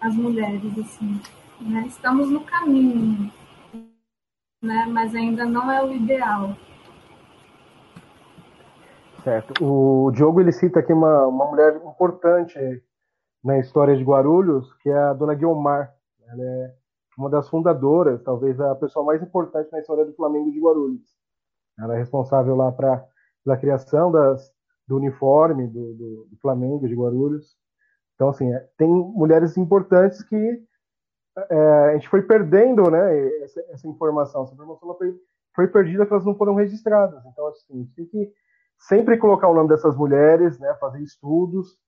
as mulheres, assim, né? Estamos no caminho, né? Mas ainda não é o ideal. Certo. O Diogo ele cita aqui uma, uma mulher importante na história de Guarulhos, que é a Dona Guilmar. Ela é uma das fundadoras, talvez a pessoa mais importante na história do Flamengo de Guarulhos. Ela é responsável lá pra, pela criação das, do uniforme do, do, do Flamengo de Guarulhos. Então, assim, é, tem mulheres importantes que é, a gente foi perdendo né, essa, essa informação. Essa informação foi, foi perdida porque elas não foram registradas. Então, assim, a gente tem que sempre colocar o nome dessas mulheres, né, fazer estudos,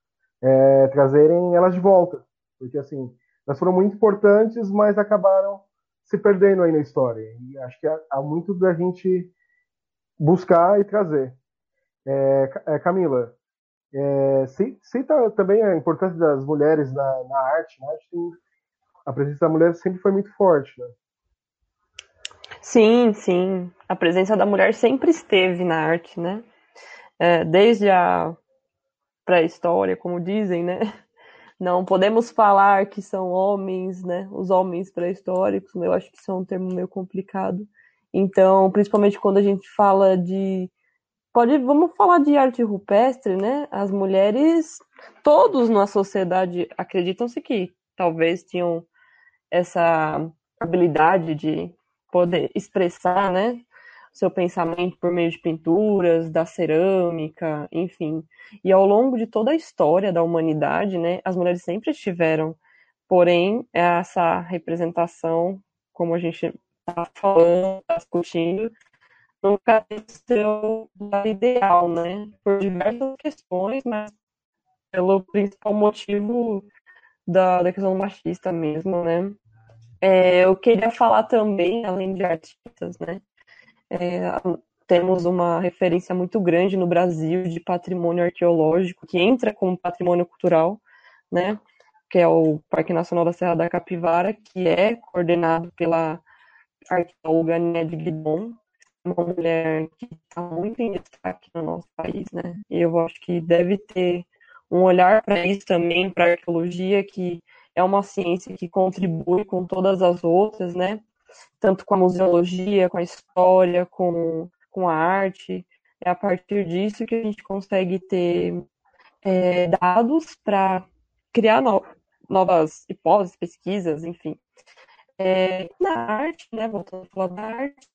é, trazerem elas de volta. Porque, assim, elas foram muito importantes, mas acabaram se perdendo aí na história. E acho que há, há muito da gente buscar e trazer. É, é Camila, é, cita também a importância das mulheres na, na arte, né? A presença da mulher sempre foi muito forte, né? Sim, sim. A presença da mulher sempre esteve na arte, né? É, desde a pré-história, como dizem, né? Não podemos falar que são homens, né? Os homens pré-históricos, eu acho que isso é um termo meio complicado. Então, principalmente quando a gente fala de pode, vamos falar de arte rupestre, né? As mulheres, todos na sociedade acreditam-se que talvez tinham essa habilidade de poder expressar, né? Seu pensamento por meio de pinturas, da cerâmica, enfim. E ao longo de toda a história da humanidade, né, as mulheres sempre estiveram. Porém, essa representação, como a gente está falando, está discutindo, nunca seu ideal, né? Por diversas questões, mas pelo principal motivo da, da questão machista mesmo, né? É, eu queria falar também, além de artistas, né? É, temos uma referência muito grande no Brasil de patrimônio arqueológico, que entra como patrimônio cultural, né? Que é o Parque Nacional da Serra da Capivara, que é coordenado pela arqueóloga Ned Guidon, uma mulher que está muito em destaque no nosso país, né? E eu acho que deve ter um olhar para isso também, para a arqueologia, que é uma ciência que contribui com todas as outras, né? Tanto com a museologia, com a história, com, com a arte. É a partir disso que a gente consegue ter é, dados para criar no, novas hipóteses, pesquisas, enfim. É, na arte, né, voltando a falar da arte,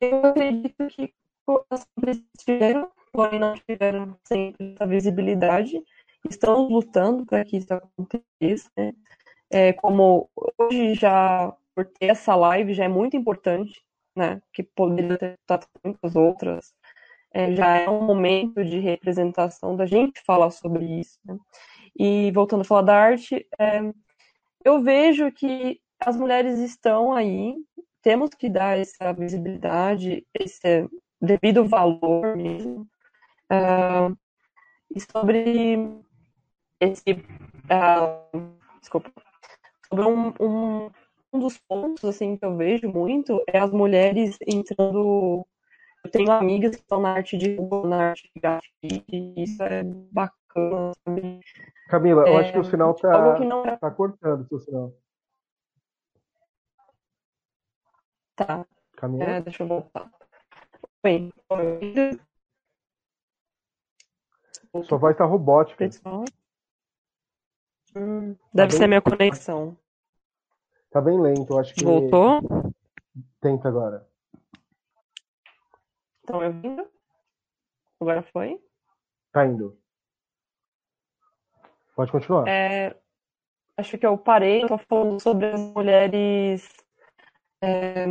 eu acredito que elas tiveram, porém não tiveram sempre essa visibilidade. Estamos lutando para que isso aconteça. Né? É, como hoje já por ter essa live já é muito importante, né? Que poderia ter muitas outras. É, já é um momento de representação da gente falar sobre isso. Né? E voltando a falar da arte, é, eu vejo que as mulheres estão aí, temos que dar essa visibilidade, esse devido valor mesmo. Uh, e sobre esse. Uh, desculpa. Sobre um, um, um dos pontos assim, que eu vejo muito é as mulheres entrando. Eu tenho amigas que estão na arte de na arte de grafite, e isso é bacana, sabe? Camila, é, eu acho que o sinal tá, não... É tá cortando o seu sinal. Tá. Camila? É, deixa eu voltar. Oi. Sua voz tá robótica. Hum, deve tá ser minha conexão. Tá bem lento, acho que. Voltou? Tenta agora. Estão me ouvindo? Agora foi? Tá indo. Pode continuar. É, acho que eu parei, eu tô falando sobre as mulheres é,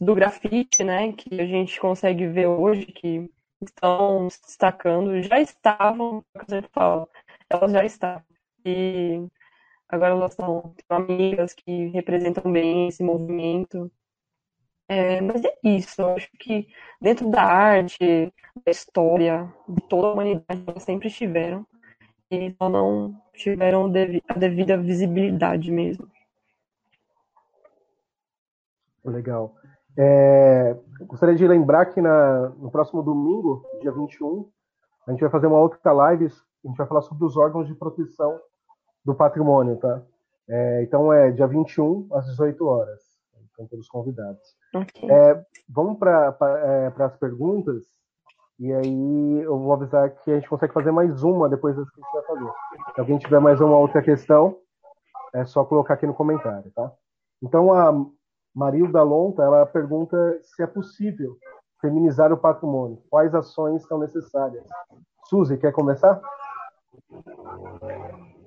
do grafite, né, que a gente consegue ver hoje, que estão se destacando, já estavam, como eu falo, elas já estavam. E agora elas são amigas que representam bem esse movimento. É, mas é isso, eu acho que dentro da arte, da história, de toda a humanidade, elas sempre estiveram e só não tiveram a devida visibilidade mesmo. Legal. É, gostaria de lembrar que na, no próximo domingo, dia 21, a gente vai fazer uma outra live, a gente vai falar sobre os órgãos de proteção do patrimônio, tá? É, então é dia 21 às 18 horas. Então, todos convidados. Okay. É, vamos para é, as perguntas. E aí eu vou avisar que a gente consegue fazer mais uma depois das que a gente vai fazer. Se alguém tiver mais uma outra questão, é só colocar aqui no comentário, tá? Então a Marilda Lonta, ela pergunta se é possível feminizar o patrimônio. Quais ações são necessárias? Suzy, quer começar?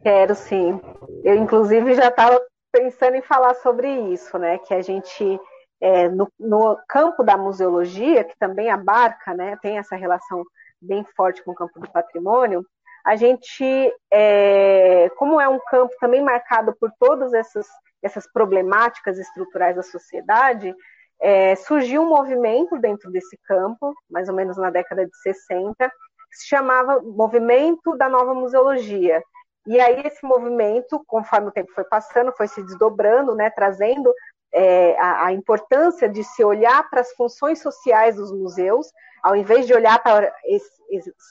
Quero sim. Eu, inclusive, já estava pensando em falar sobre isso, né? Que a gente é, no, no, campo da museologia, que também abarca, né, tem essa relação bem forte com o campo do patrimônio, a gente, é, como é um campo também marcado por todas essas, essas problemáticas estruturais da sociedade, é, surgiu um movimento dentro desse campo, mais ou menos na década de 60, que se chamava Movimento da Nova Museologia. E aí esse movimento, conforme o tempo foi passando, foi se desdobrando, né, trazendo é, a, a, importância de se olhar para as funções sociais dos museus, ao invés de olhar para esse,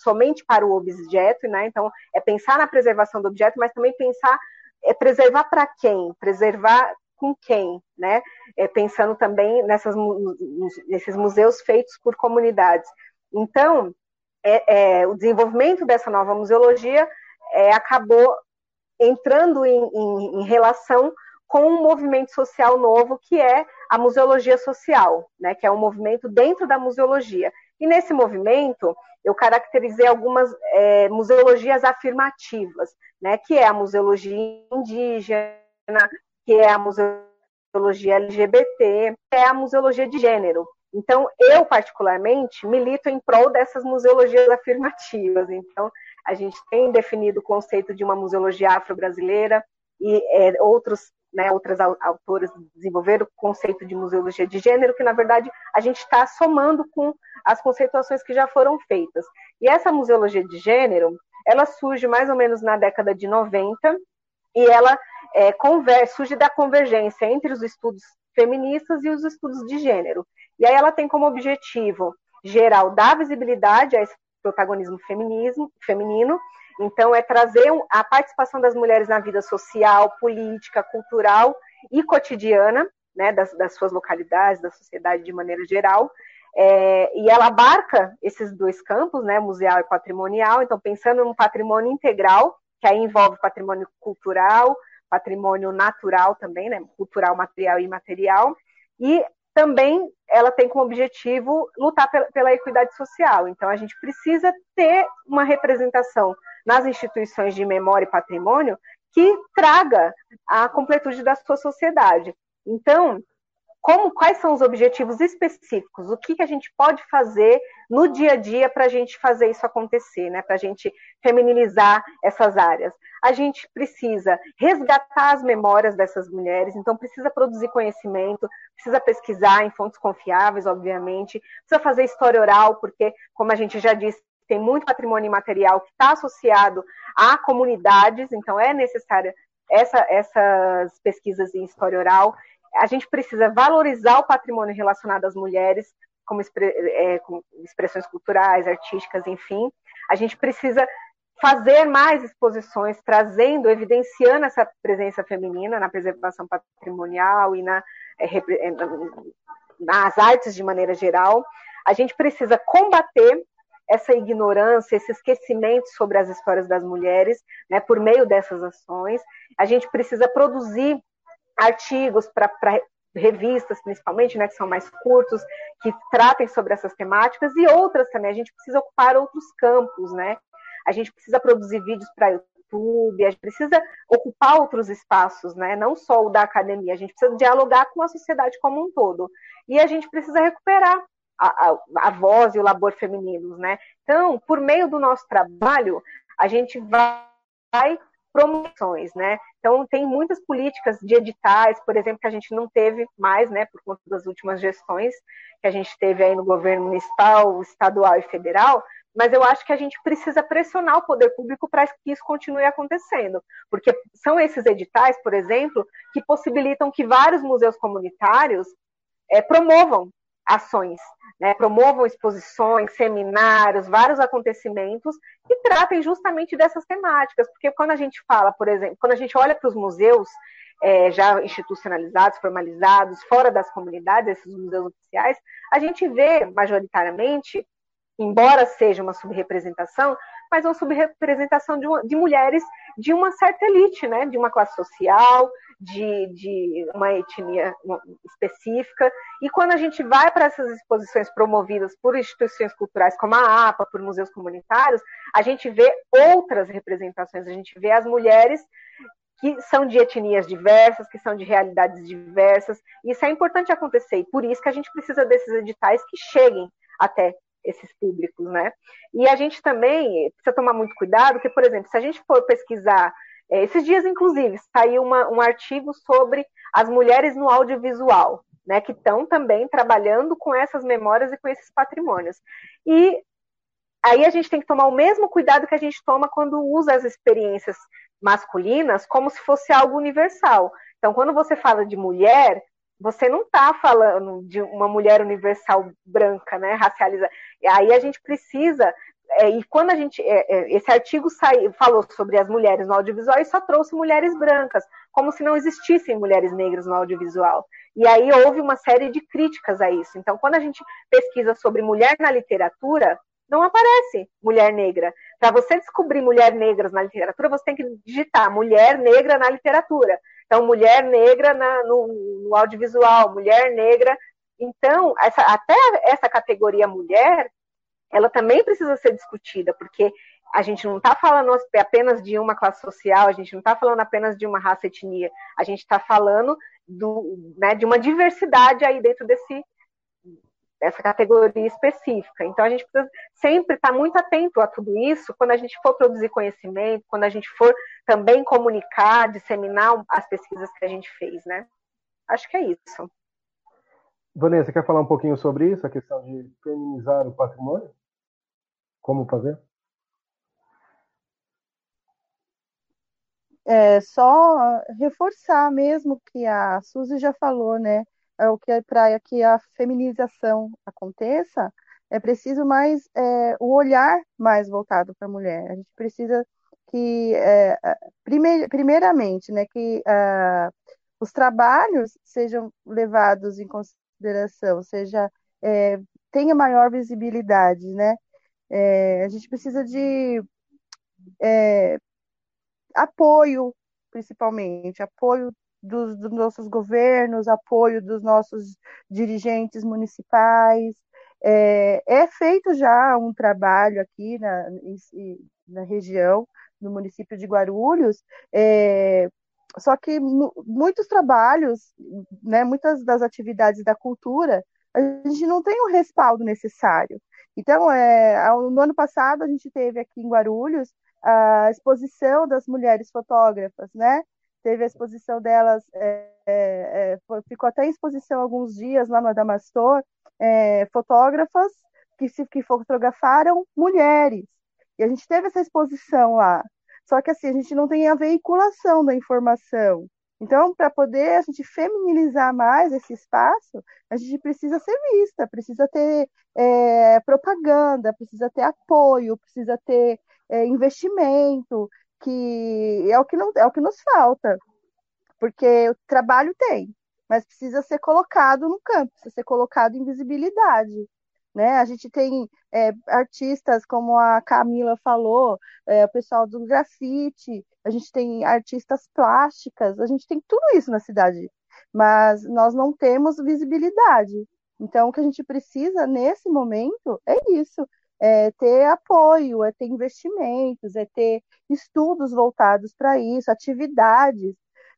somente para o objeto, né? Então, é pensar na preservação do objeto, mas também pensar é preservar para quem, preservar com quem, né? É, pensando também nessas, nesses museus feitos por comunidades. Então, é, é, o desenvolvimento dessa nova museologia é, acabou entrando em, em, em relação com um movimento social novo que é a museologia social, né, que é um movimento dentro da museologia. E nesse movimento eu caracterizei algumas é, museologias afirmativas, né, que é a museologia indígena, que é a museologia LGBT, que é a museologia de gênero. Então, eu, particularmente, milito em prol dessas museologias afirmativas. Então, a gente tem definido o conceito de uma museologia afro-brasileira e é, outros né, outras autoras desenvolveram o conceito de museologia de gênero, que na verdade a gente está somando com as conceituações que já foram feitas. E essa museologia de gênero, ela surge mais ou menos na década de 90 e ela é, converge, surge da convergência entre os estudos feministas e os estudos de gênero. E aí ela tem como objetivo geral dar visibilidade a esse protagonismo feminismo, feminino então, é trazer a participação das mulheres na vida social, política, cultural e cotidiana, né, das, das suas localidades, da sociedade de maneira geral. É, e ela abarca esses dois campos, né, museal e patrimonial. Então, pensando num patrimônio integral, que aí envolve patrimônio cultural, patrimônio natural também, né, cultural, material e imaterial, e também ela tem como objetivo lutar pela, pela equidade social. Então, a gente precisa ter uma representação nas instituições de memória e patrimônio que traga a completude da sua sociedade. Então, como, quais são os objetivos específicos? O que, que a gente pode fazer no dia a dia para a gente fazer isso acontecer, né? para a gente feminilizar essas áreas? A gente precisa resgatar as memórias dessas mulheres, então precisa produzir conhecimento, precisa pesquisar em fontes confiáveis, obviamente, precisa fazer história oral, porque, como a gente já disse, tem muito patrimônio imaterial que está associado a comunidades, então é necessária essa, essas pesquisas em história oral a gente precisa valorizar o patrimônio relacionado às mulheres, como, é, como expressões culturais, artísticas, enfim. A gente precisa fazer mais exposições, trazendo, evidenciando essa presença feminina na preservação patrimonial e na, é, é nas artes de maneira geral. A gente precisa combater essa ignorância, esse esquecimento sobre as histórias das mulheres, né, por meio dessas ações. A gente precisa produzir artigos para revistas, principalmente, né, que são mais curtos, que tratem sobre essas temáticas, e outras também. A gente precisa ocupar outros campos, né? A gente precisa produzir vídeos para YouTube, a gente precisa ocupar outros espaços, né? Não só o da academia, a gente precisa dialogar com a sociedade como um todo. E a gente precisa recuperar a, a, a voz e o labor femininos, né? Então, por meio do nosso trabalho, a gente vai promoções, né? Então, tem muitas políticas de editais, por exemplo, que a gente não teve mais, né, por conta das últimas gestões que a gente teve aí no governo municipal, estadual e federal, mas eu acho que a gente precisa pressionar o poder público para que isso continue acontecendo, porque são esses editais, por exemplo, que possibilitam que vários museus comunitários é, promovam ações, né, promovam exposições, seminários, vários acontecimentos que tratem justamente dessas temáticas, porque quando a gente fala, por exemplo, quando a gente olha para os museus é, já institucionalizados, formalizados, fora das comunidades, esses museus oficiais, a gente vê majoritariamente, embora seja uma subrepresentação, mas uma subrepresentação de, de mulheres de uma certa elite, né, de uma classe social, de, de uma etnia específica. E quando a gente vai para essas exposições promovidas por instituições culturais como a APA, por museus comunitários, a gente vê outras representações, a gente vê as mulheres que são de etnias diversas, que são de realidades diversas. Isso é importante acontecer, e por isso que a gente precisa desses editais que cheguem até esses públicos, né? E a gente também precisa tomar muito cuidado, porque, por exemplo, se a gente for pesquisar é, esses dias, inclusive, saiu uma, um artigo sobre as mulheres no audiovisual, né, que estão também trabalhando com essas memórias e com esses patrimônios. E aí a gente tem que tomar o mesmo cuidado que a gente toma quando usa as experiências masculinas como se fosse algo universal. Então, quando você fala de mulher, você não está falando de uma mulher universal branca, né, racializada. Aí a gente precisa é, e quando a gente. É, é, esse artigo saiu, falou sobre as mulheres no audiovisual e só trouxe mulheres brancas, como se não existissem mulheres negras no audiovisual. E aí houve uma série de críticas a isso. Então, quando a gente pesquisa sobre mulher na literatura, não aparece mulher negra. Para você descobrir mulher negras na literatura, você tem que digitar mulher negra na literatura. Então, mulher negra na, no, no audiovisual, mulher negra. Então, essa, até essa categoria mulher ela também precisa ser discutida, porque a gente não está falando apenas de uma classe social, a gente não está falando apenas de uma raça etnia, a gente está falando do, né, de uma diversidade aí dentro desse, dessa categoria específica. Então a gente precisa sempre estar tá muito atento a tudo isso quando a gente for produzir conhecimento, quando a gente for também comunicar, disseminar as pesquisas que a gente fez, né? Acho que é isso. Vanessa, quer falar um pouquinho sobre isso, a questão de feminizar o patrimônio? Como fazer? É só reforçar mesmo que a Suzy já falou, né? É o que é para que a feminização aconteça, é preciso mais é, o olhar mais voltado para a mulher. A gente precisa que, é, primeir, primeiramente, né, que uh, os trabalhos sejam levados em consideração consideração, seja é, tenha maior visibilidade, né? É, a gente precisa de é, apoio, principalmente, apoio dos, dos nossos governos, apoio dos nossos dirigentes municipais. É, é, feito já um trabalho aqui na, na região, no município de Guarulhos, é, só que muitos trabalhos, né, muitas das atividades da cultura, a gente não tem o respaldo necessário. Então, é, no ano passado, a gente teve aqui em Guarulhos a exposição das mulheres fotógrafas, né? Teve a exposição delas, é, é, é ficou até em exposição alguns dias lá no Adamastor, é, fotógrafas que, se, que fotografaram mulheres. E a gente teve essa exposição lá. Só que assim, a gente não tem a veiculação da informação. Então, para poder a gente feminilizar mais esse espaço, a gente precisa ser vista, precisa ter é, propaganda, precisa ter apoio, precisa ter é, investimento, que é o que, não, é o que nos falta. Porque o trabalho tem, mas precisa ser colocado no campo, precisa ser colocado em visibilidade. Né? A gente tem é, artistas, como a Camila falou, é, o pessoal do grafite, a gente tem artistas plásticas, a gente tem tudo isso na cidade, mas nós não temos visibilidade. Então, o que a gente precisa nesse momento é isso: é ter apoio, é ter investimentos, é ter estudos voltados para isso, atividades.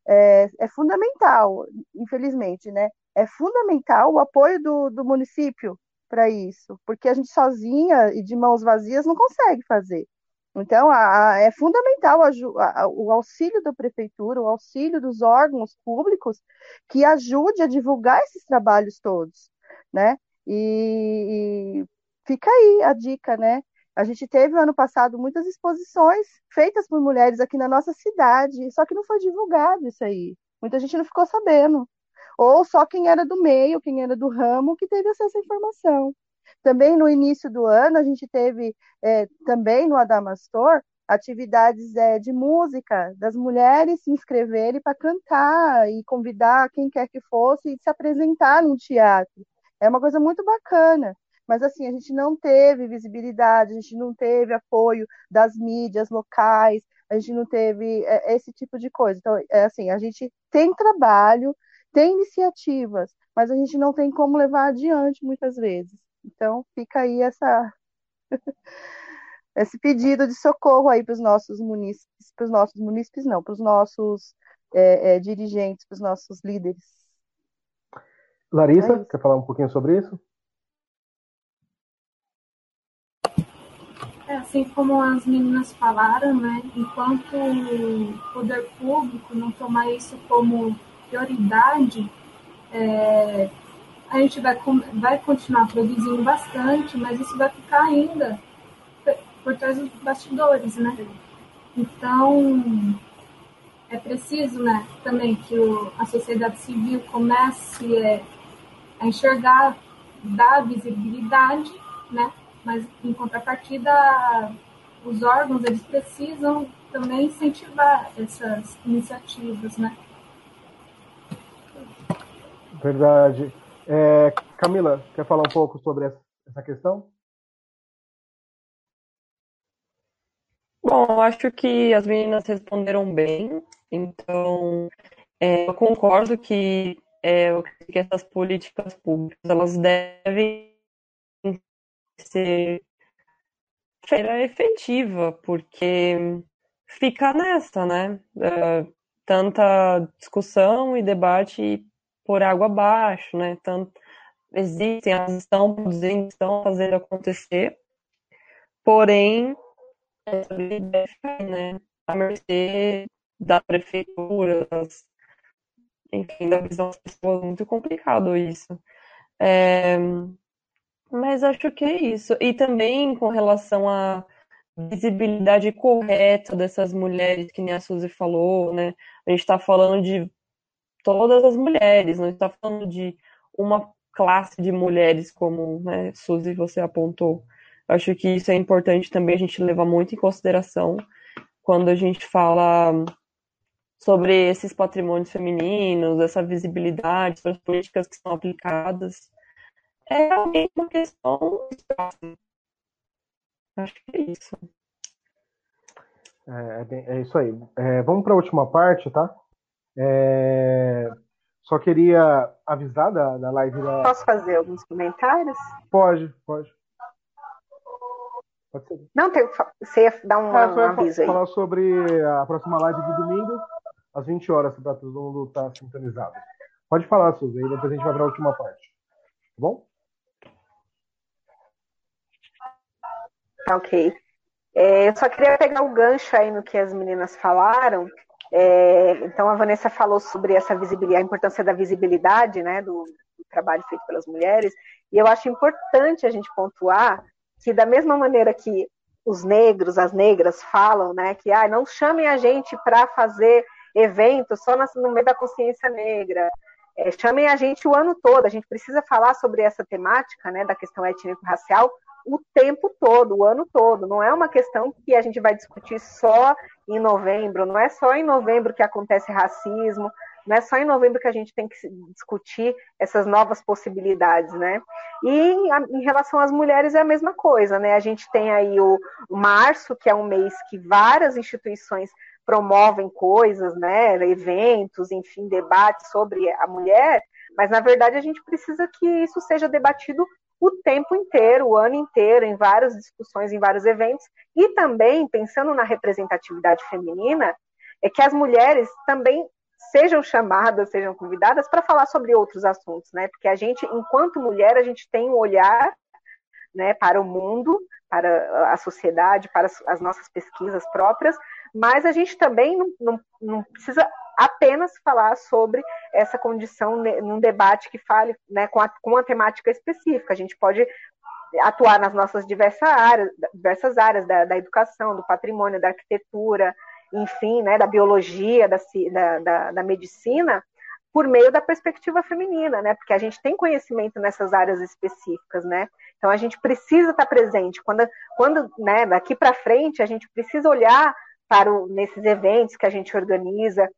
É, é, fundamental, infelizmente, né? É fundamental o apoio do, do município para isso, porque a gente sozinha e de mãos vazias não consegue fazer. Então, a, a, é fundamental a, o auxílio da prefeitura, o auxílio dos órgãos públicos que ajude a divulgar esses trabalhos todos, né? E, e fica aí a dica, né? A gente teve ano passado muitas exposições feitas por mulheres aqui na nossa cidade, só que não foi divulgado isso aí. Muita gente não ficou sabendo ou só quem era do meio, quem era do ramo, que teve acesso à informação. Também no início do ano, a gente teve, é, também no Adamastor, atividades é, de música, das mulheres se inscreverem para cantar e convidar quem quer que fosse e se apresentar num teatro. É uma coisa muito bacana. Mas assim, a gente não teve visibilidade, a gente não teve apoio das mídias locais, a gente não teve é, esse tipo de coisa. Então, é assim, a gente tem trabalho, tem iniciativas, mas a gente não tem como levar adiante muitas vezes. Então, fica aí essa esse pedido de socorro aí para os nossos munícipes, para os nossos munícipes não, para os nossos é, é, dirigentes, para os nossos líderes. Larissa, é quer falar um pouquinho sobre isso? É, assim como as meninas falaram, né, enquanto o poder público não tomar isso como prioridade, é, a gente vai, vai continuar produzindo bastante, mas isso vai ficar ainda por trás dos bastidores, né? Então, é preciso, né, também que o, a sociedade civil comece é, a enxergar, dar visibilidade, né? Mas, em contrapartida, os órgãos, eles precisam também incentivar essas iniciativas, né? Verdade. É, Camila, quer falar um pouco sobre essa questão? Bom, acho que as meninas responderam bem, então é, eu concordo que, é, que essas políticas públicas elas devem ser feira efetiva, porque fica nessa, né? É, tanta discussão e debate por água abaixo, né? Tanto existem, elas estão produzindo, estão fazendo acontecer, porém ficar, né? A mercê da prefeitura, das, enfim, da visão das pessoas, muito complicado isso. É, mas acho que é isso. E também com relação à visibilidade correta dessas mulheres, que nem a Suzy falou, né? A gente está falando de todas as mulheres, não está falando de uma classe de mulheres, como né, Suzy você apontou. Acho que isso é importante também a gente levar muito em consideração quando a gente fala sobre esses patrimônios femininos, essa visibilidade, as políticas que são aplicadas. É realmente uma questão Acho que é isso. É, é, é isso aí. É, vamos para a última parte, tá? É... Só queria avisar da, da live da. Posso fazer alguns comentários? Pode, pode. pode ser. Não, tem, você ia dar um, é, um aviso aí. falar sobre a próxima live de domingo, às 20 horas, para todo mundo estar tá sintonizado. Pode falar, Suzy, aí depois a gente vai para a última parte. Tá bom? Ok. É, eu só queria pegar o gancho aí no que as meninas falaram. É, então, a Vanessa falou sobre essa visibilidade, a importância da visibilidade né, do, do, trabalho feito pelas mulheres, e eu acho importante a gente pontuar que, da mesma maneira que os negros, as negras falam, né, que ah, não chamem a gente para fazer eventos só no meio da consciência negra, é, chamem a gente o ano todo, a gente precisa falar sobre essa temática né, da questão étnico-racial o tempo todo, o ano todo. Não é uma questão que a gente vai discutir só em novembro, não é só em novembro que acontece racismo, não é só em novembro que a gente tem que discutir essas novas possibilidades, né? E em relação às mulheres é a mesma coisa, né? A gente tem aí o, março, que é um mês que várias instituições promovem coisas, né? Eventos, enfim, debates sobre a mulher, mas na verdade a gente precisa que isso seja debatido o tempo inteiro, o ano inteiro, em várias discussões, em vários eventos, e também, pensando na representatividade feminina, é que as mulheres também sejam chamadas, sejam convidadas para falar sobre outros assuntos, né? Porque a gente, enquanto mulher, a gente tem um olhar né, para o mundo, para a sociedade, para as nossas pesquisas próprias, mas a gente também não, não, não precisa apenas falar sobre essa condição num debate que fale né, com, a, com uma temática específica. A gente pode atuar nas nossas diversas áreas, diversas áreas da, da educação, do patrimônio, da arquitetura, enfim, né, da biologia, da, da, da, medicina, por meio da perspectiva feminina, né? Porque a gente tem conhecimento nessas áreas específicas, né? Então a gente precisa estar presente. Quando, quando né, daqui para frente, a gente precisa olhar para o, nesses eventos que a gente organiza,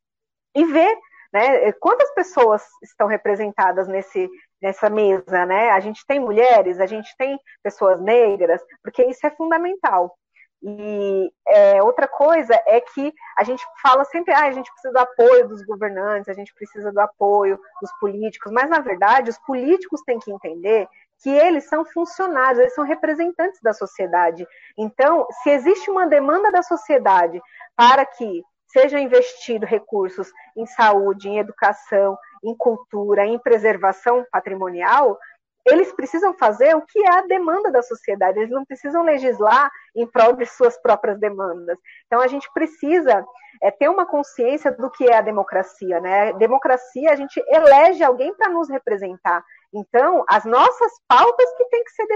e ver né, quantas pessoas estão representadas nesse, nessa mesa, né? A gente tem mulheres, a gente tem pessoas negras, porque isso é fundamental. E é, outra coisa é que a gente fala sempre, ah, a gente precisa do apoio dos governantes, a gente precisa do apoio dos políticos, mas na verdade os políticos têm que entender que eles são funcionários, eles são representantes da sociedade. Então, se existe uma demanda da sociedade para que seja investido recursos em saúde, em educação, em cultura, em preservação patrimonial, eles precisam fazer o que é a demanda da sociedade, eles não precisam legislar em prol de suas próprias demandas. Então a gente precisa é, ter uma consciência do que é a democracia, né? Democracia, a gente elege alguém para nos representar. Então, as nossas pautas que têm que ser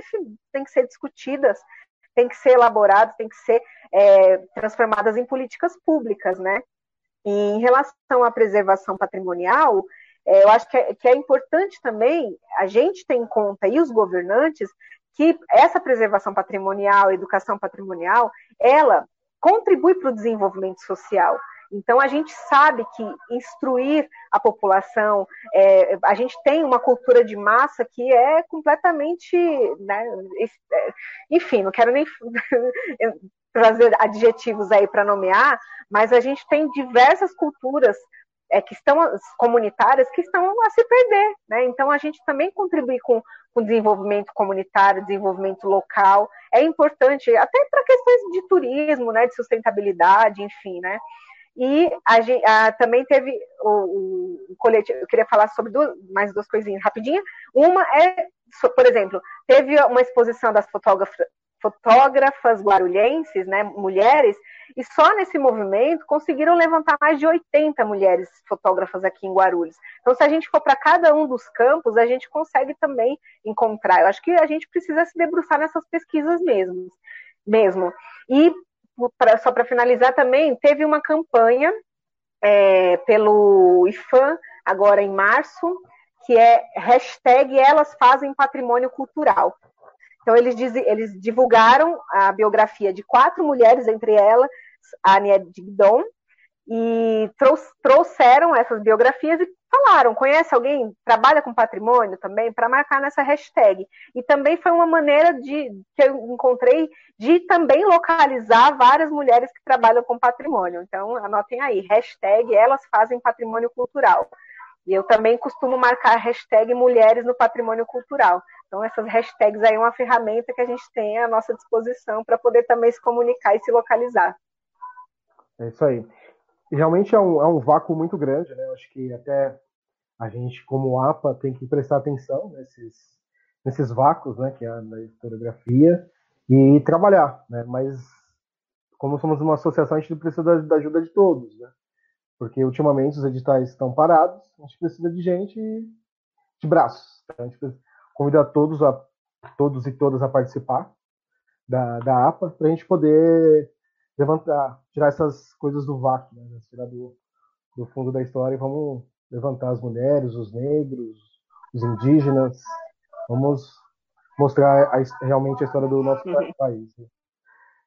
têm que ser discutidas, têm que ser elaboradas, têm que ser é, transformadas em políticas públicas, né? E em relação à preservação patrimonial, é, eu acho que é, que é importante também a gente ter em conta, e os governantes, que essa preservação patrimonial, educação patrimonial, ela contribui para o desenvolvimento social. Então, a gente sabe que instruir a população, é, a gente tem uma cultura de massa que é completamente. Né, é, enfim, não quero nem trazer adjetivos aí para nomear, mas a gente tem diversas culturas é, que estão comunitárias que estão a se perder, né? Então a gente também contribui com o desenvolvimento comunitário, desenvolvimento local, é importante até para questões de turismo, né, de sustentabilidade, enfim, né? E a a, também teve o, o, coletivo, eu queria falar sobre duas, mais duas coisinhas rapidinho. Uma é, por exemplo, teve uma exposição das fotógrafas, fotógrafas guarulhenses, né, mulheres, e só nesse movimento conseguiram levantar mais de 80 mulheres fotógrafas aqui em Guarulhos. Então, se a gente for para cada um dos campos, a gente consegue também encontrar. Eu acho que a gente precisa se debruçar nessas pesquisas mesmo. mesmo. E pra, só para finalizar também, teve uma campanha é, pelo IFAM, agora em março, que é hashtag Elas Fazem Patrimônio Cultural. Então, eles, diz, eles divulgaram a biografia de quatro mulheres, entre elas a Ania Digdon, e trouxeram essas biografias e falaram, conhece alguém, trabalha com patrimônio também, para marcar nessa hashtag. E também foi uma maneira de que eu encontrei de também localizar várias mulheres que trabalham com patrimônio. Então, anotem aí, hashtag elas fazem patrimônio cultural. E eu também costumo marcar hashtag mulheres no patrimônio cultural. Então, essas hashtags aí é uma ferramenta que a gente tem à nossa disposição para poder também se comunicar e se localizar. É isso aí. Realmente é um, é um vácuo muito grande, né? Acho que até a gente, como APA, tem que prestar atenção nesses, nesses vácuos, né? Que é na historiografia e trabalhar, né? Mas como somos uma associação, a gente precisa da, da ajuda de todos, né? Porque ultimamente os editais estão parados, a gente precisa de gente de braços. Tá? A gente convida todos, a, todos e todas a participar da, da APA para a gente poder levantar, tirar essas coisas do vácuo, né? tirar do, do fundo da história e vamos levantar as mulheres, os negros, os indígenas. Vamos mostrar a, realmente a história do nosso uhum. país. Né?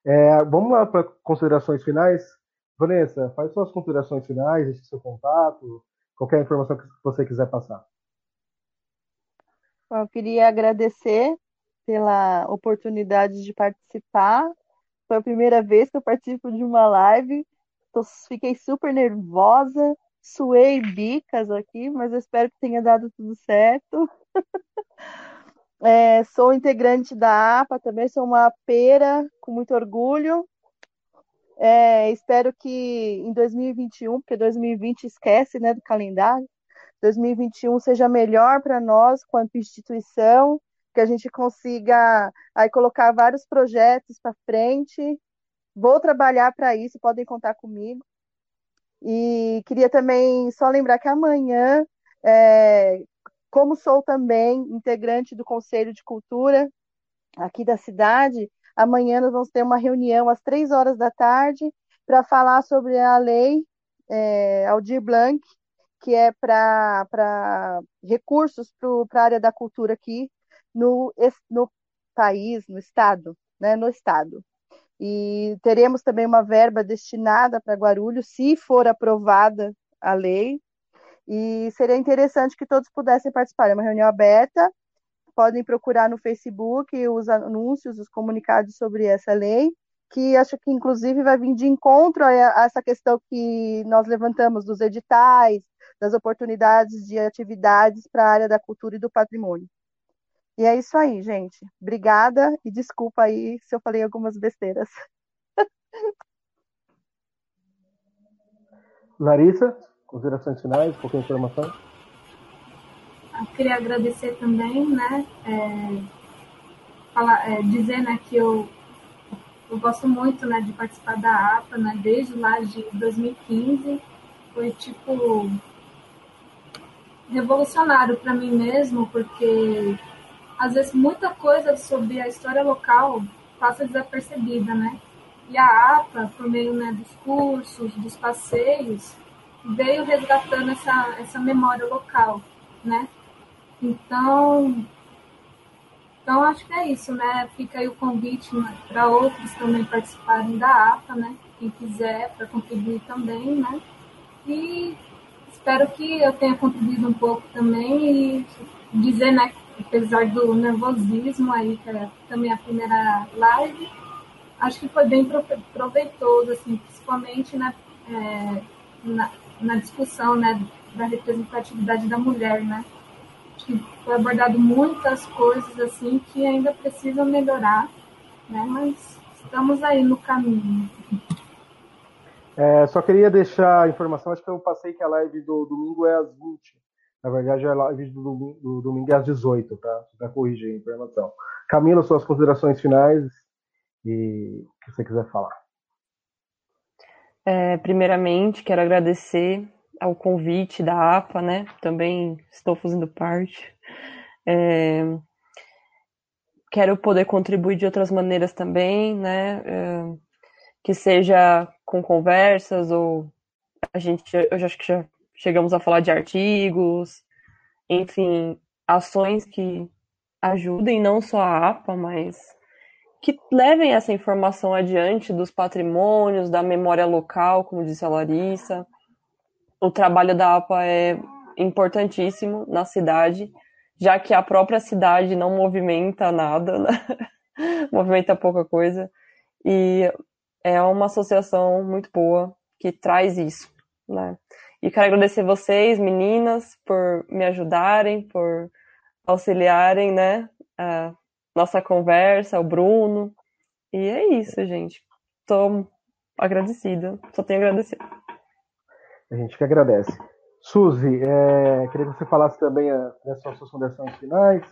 É, vamos lá para considerações finais. Vanessa, faz suas considerações finais, deixe seu contato, qualquer informação que você quiser passar. Eu queria agradecer pela oportunidade de participar. Foi a primeira vez que eu participo de uma live. Tô, fiquei super nervosa, suei bicas aqui, mas eu espero que tenha dado tudo certo. é, sou integrante da APA também, sou uma pera com muito orgulho. É, espero que em 2021, porque 2020 esquece né, do calendário, 2021 seja melhor para nós quanto instituição, que a gente consiga aí colocar vários projetos para frente. Vou trabalhar para isso, podem contar comigo. E queria também só lembrar que amanhã, é, como sou também integrante do Conselho de Cultura aqui da cidade, Amanhã nós vamos ter uma reunião às três horas da tarde para falar sobre a lei é, Aldir Blanc, que é para recursos para a área da cultura aqui no, no país, no estado, né, no estado. E teremos também uma verba destinada para Guarulhos, se for aprovada a lei. E seria interessante que todos pudessem participar. É uma reunião aberta podem procurar no Facebook os anúncios, os comunicados sobre essa lei, que acho que inclusive vai vir de encontro a essa questão que nós levantamos dos editais, das oportunidades de atividades para a área da cultura e do patrimônio. E é isso aí, gente. Obrigada e desculpa aí se eu falei algumas besteiras. Larissa, considerações finais, qualquer informação? Eu queria agradecer também, né? É, falar, é, dizer né, que eu, eu gosto muito né, de participar da APA, né, desde lá de 2015. Foi tipo revolucionário para mim mesmo, porque às vezes muita coisa sobre a história local passa desapercebida, né? E a APA, por meio né, dos cursos, dos passeios, veio resgatando essa, essa memória local, né? Então, então acho que é isso, né? Fica aí o convite né, para outros também participarem da APA, né? Quem quiser, para contribuir também, né? E espero que eu tenha contribuído um pouco também e dizer, né, apesar do nervosismo aí, que é também a primeira live, acho que foi bem proveitoso, assim, principalmente né, é, na, na discussão, né, da representatividade da mulher, né? que foi abordado muitas coisas assim que ainda precisam melhorar, né? Mas estamos aí no caminho. É, só queria deixar a informação, acho que eu passei que a live do domingo é às 20. Na verdade, a live do domingo, do domingo é às 18, tá? Para corrigir a informação. Camila, suas considerações finais e o que você quiser falar. É, primeiramente, quero agradecer ao convite da APA, né? Também estou fazendo parte. É, quero poder contribuir de outras maneiras também, né? É, que seja com conversas ou a gente, eu já acho que já chegamos a falar de artigos, enfim, ações que ajudem não só a APA, mas que levem essa informação adiante dos patrimônios, da memória local, como disse a Larissa. O trabalho da APA é importantíssimo na cidade, já que a própria cidade não movimenta nada, né? movimenta pouca coisa. E é uma associação muito boa que traz isso, né? E quero agradecer vocês, meninas, por me ajudarem, por auxiliarem, né? A nossa conversa, o Bruno. E é isso, gente. Estou agradecida. Só tenho a agradecer. A gente que agradece. Suzy, é, queria que você falasse também das suas considerações finais.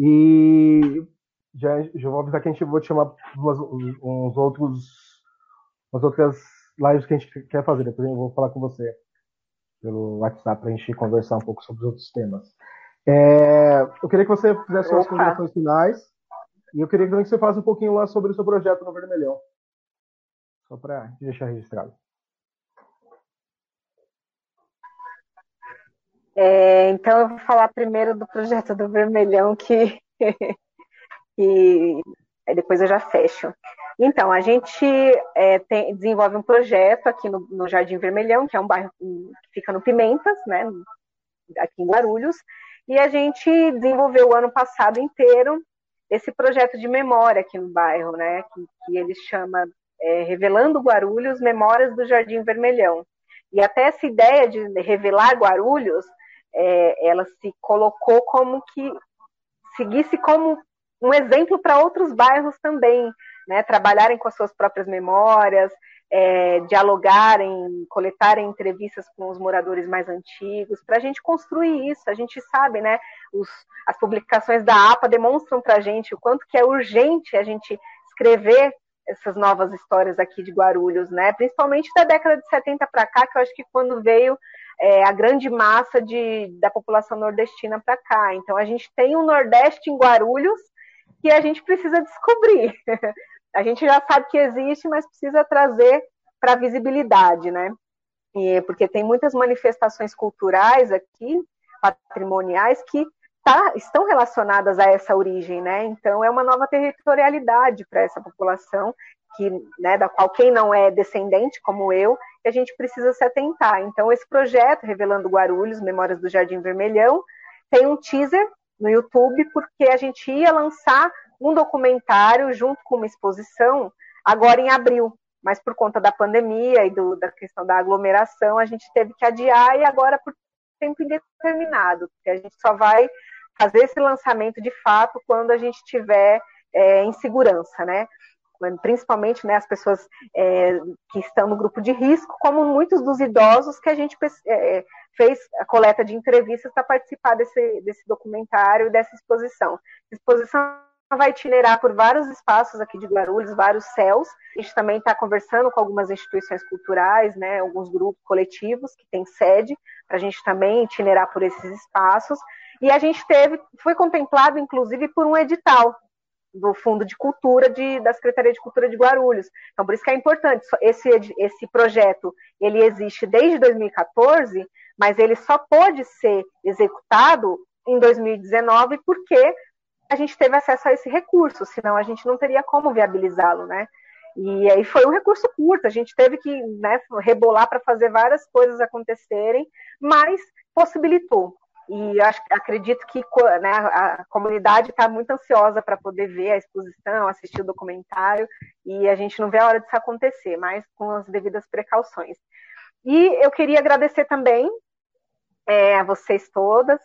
E já, já vou avisar que a gente vai te chamar umas, uns outros, umas outras lives que a gente quer fazer. Depois eu vou falar com você pelo WhatsApp para a gente conversar um pouco sobre os outros temas. É, eu queria que você fizesse suas considerações finais e eu queria também que você falasse um pouquinho lá sobre o seu projeto no Vermelhão. Só para deixar registrado. É, então eu vou falar primeiro do projeto do Vermelhão que, que depois eu já fecho. Então, a gente é, tem, desenvolve um projeto aqui no, no, Jardim Vermelhão, que é um bairro que fica no Pimentas, né, aqui em Guarulhos, e a gente desenvolveu o ano passado inteiro esse projeto de memória aqui no bairro, né, que, que ele chama é, Revelando Guarulhos, Memórias do Jardim Vermelhão. E até essa ideia de revelar Guarulhos, é, ela se colocou como que seguisse como um exemplo para outros bairros também, né, trabalharem com as suas próprias memórias, é, dialogarem, coletarem entrevistas com os moradores mais antigos, para a gente construir isso. A gente sabe, né? Os, as publicações da APA demonstram para a gente o quanto que é urgente a gente escrever essas novas histórias aqui de Guarulhos, né? Principalmente da década de 70 para cá, que eu acho que quando veio é, a grande massa de, da população nordestina para cá. Então a gente tem um Nordeste em Guarulhos que a gente precisa descobrir. a gente já sabe que existe, mas precisa trazer para a visibilidade, né? E, porque tem muitas manifestações culturais aqui, patrimoniais, que tá, estão relacionadas a essa origem, né? Então é uma nova territorialidade para essa população que, né, da qual quem não é descendente, como eu, que a gente precisa se atentar. Então esse projeto revelando Guarulhos, Memórias do Jardim Vermelhão, tem um teaser no YouTube porque a gente ia lançar um documentário junto com uma exposição agora em abril, mas por conta da pandemia e do, da questão da aglomeração, a gente teve que adiar e agora por tempo indeterminado, porque a gente só vai fazer esse lançamento de fato quando a gente tiver é, em segurança, né? Principalmente né, as pessoas é, que estão no grupo de risco, como muitos dos idosos que a gente é, fez a coleta de entrevistas para participar desse, desse documentário, dessa exposição. exposição vai itinerar por vários espaços aqui de Guarulhos, vários céus. A gente também está conversando com algumas instituições culturais, né, alguns grupos coletivos que têm sede, para a gente também itinerar por esses espaços. E a gente teve, foi contemplado, inclusive, por um edital do Fundo de Cultura de, da Secretaria de Cultura de Guarulhos. Então, por isso que é importante. Esse, esse projeto, ele existe desde 2014, mas ele só pode ser executado em 2019 porque a gente teve acesso a esse recurso, senão a gente não teria como viabilizá-lo, né? E aí foi um recurso curto, a gente teve que né, rebolar para fazer várias coisas acontecerem, mas possibilitou. E acho, acredito que né, a comunidade está muito ansiosa para poder ver a exposição, assistir o documentário, e a gente não vê a hora disso acontecer, mas com as devidas precauções. E eu queria agradecer também é, a vocês todas,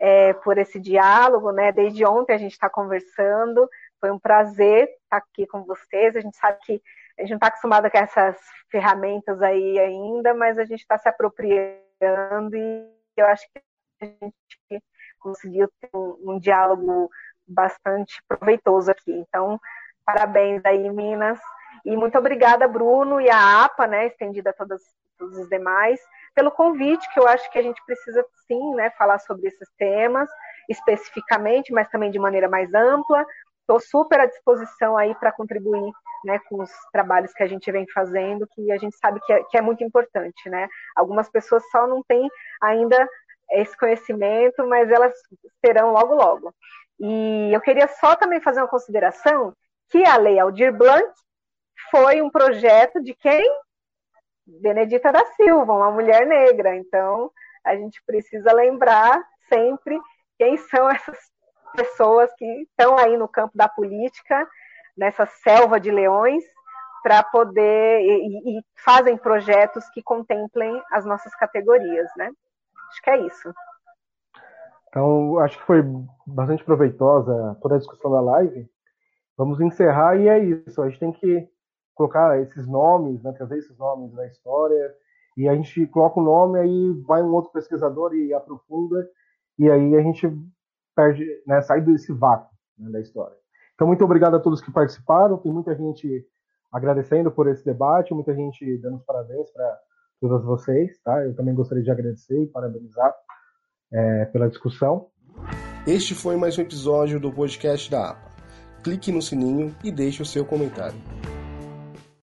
é, por esse diálogo, né? Desde ontem a gente está conversando, foi um prazer estar aqui com vocês. A gente sabe que a gente não está acostumado com essas ferramentas aí ainda, mas a gente está se apropriando e eu acho que a gente conseguiu ter um, um diálogo bastante proveitoso aqui. Então, parabéns aí, Minas. E muito obrigada, Bruno, e a APA, né, estendida a todos os demais pelo convite, que eu acho que a gente precisa sim, né, falar sobre esses temas especificamente, mas também de maneira mais ampla. Estou super à disposição aí para contribuir né, com os trabalhos que a gente vem fazendo, que a gente sabe que é, que é muito importante. Né? Algumas pessoas só não têm ainda esse conhecimento, mas elas terão logo, logo. E eu queria só também fazer uma consideração que a Lei Aldir Blanc foi um projeto de quem? Benedita da Silva, uma mulher negra. Então, a gente precisa lembrar sempre quem são essas pessoas que estão aí no campo da política, nessa selva de leões, para poder e, e, fazem projetos que contemplem as nossas categorias, né? Acho que é isso. Então, acho que foi bastante proveitosa toda a discussão da live. Vamos encerrar e é isso. A gente tem que colocar esses nomes, né, trazer esses nomes da história, e a gente coloca o nome, aí vai um outro pesquisador e aprofunda, e aí a gente perde, né, sai desse vácuo né, da história. Então, muito obrigado a todos que participaram. Tem muita gente agradecendo por esse debate, muita gente dando os parabéns para todas vocês, tá? Eu também gostaria de agradecer e parabenizar é, pela discussão. Este foi mais um episódio do podcast da APA. Clique no sininho e deixe o seu comentário.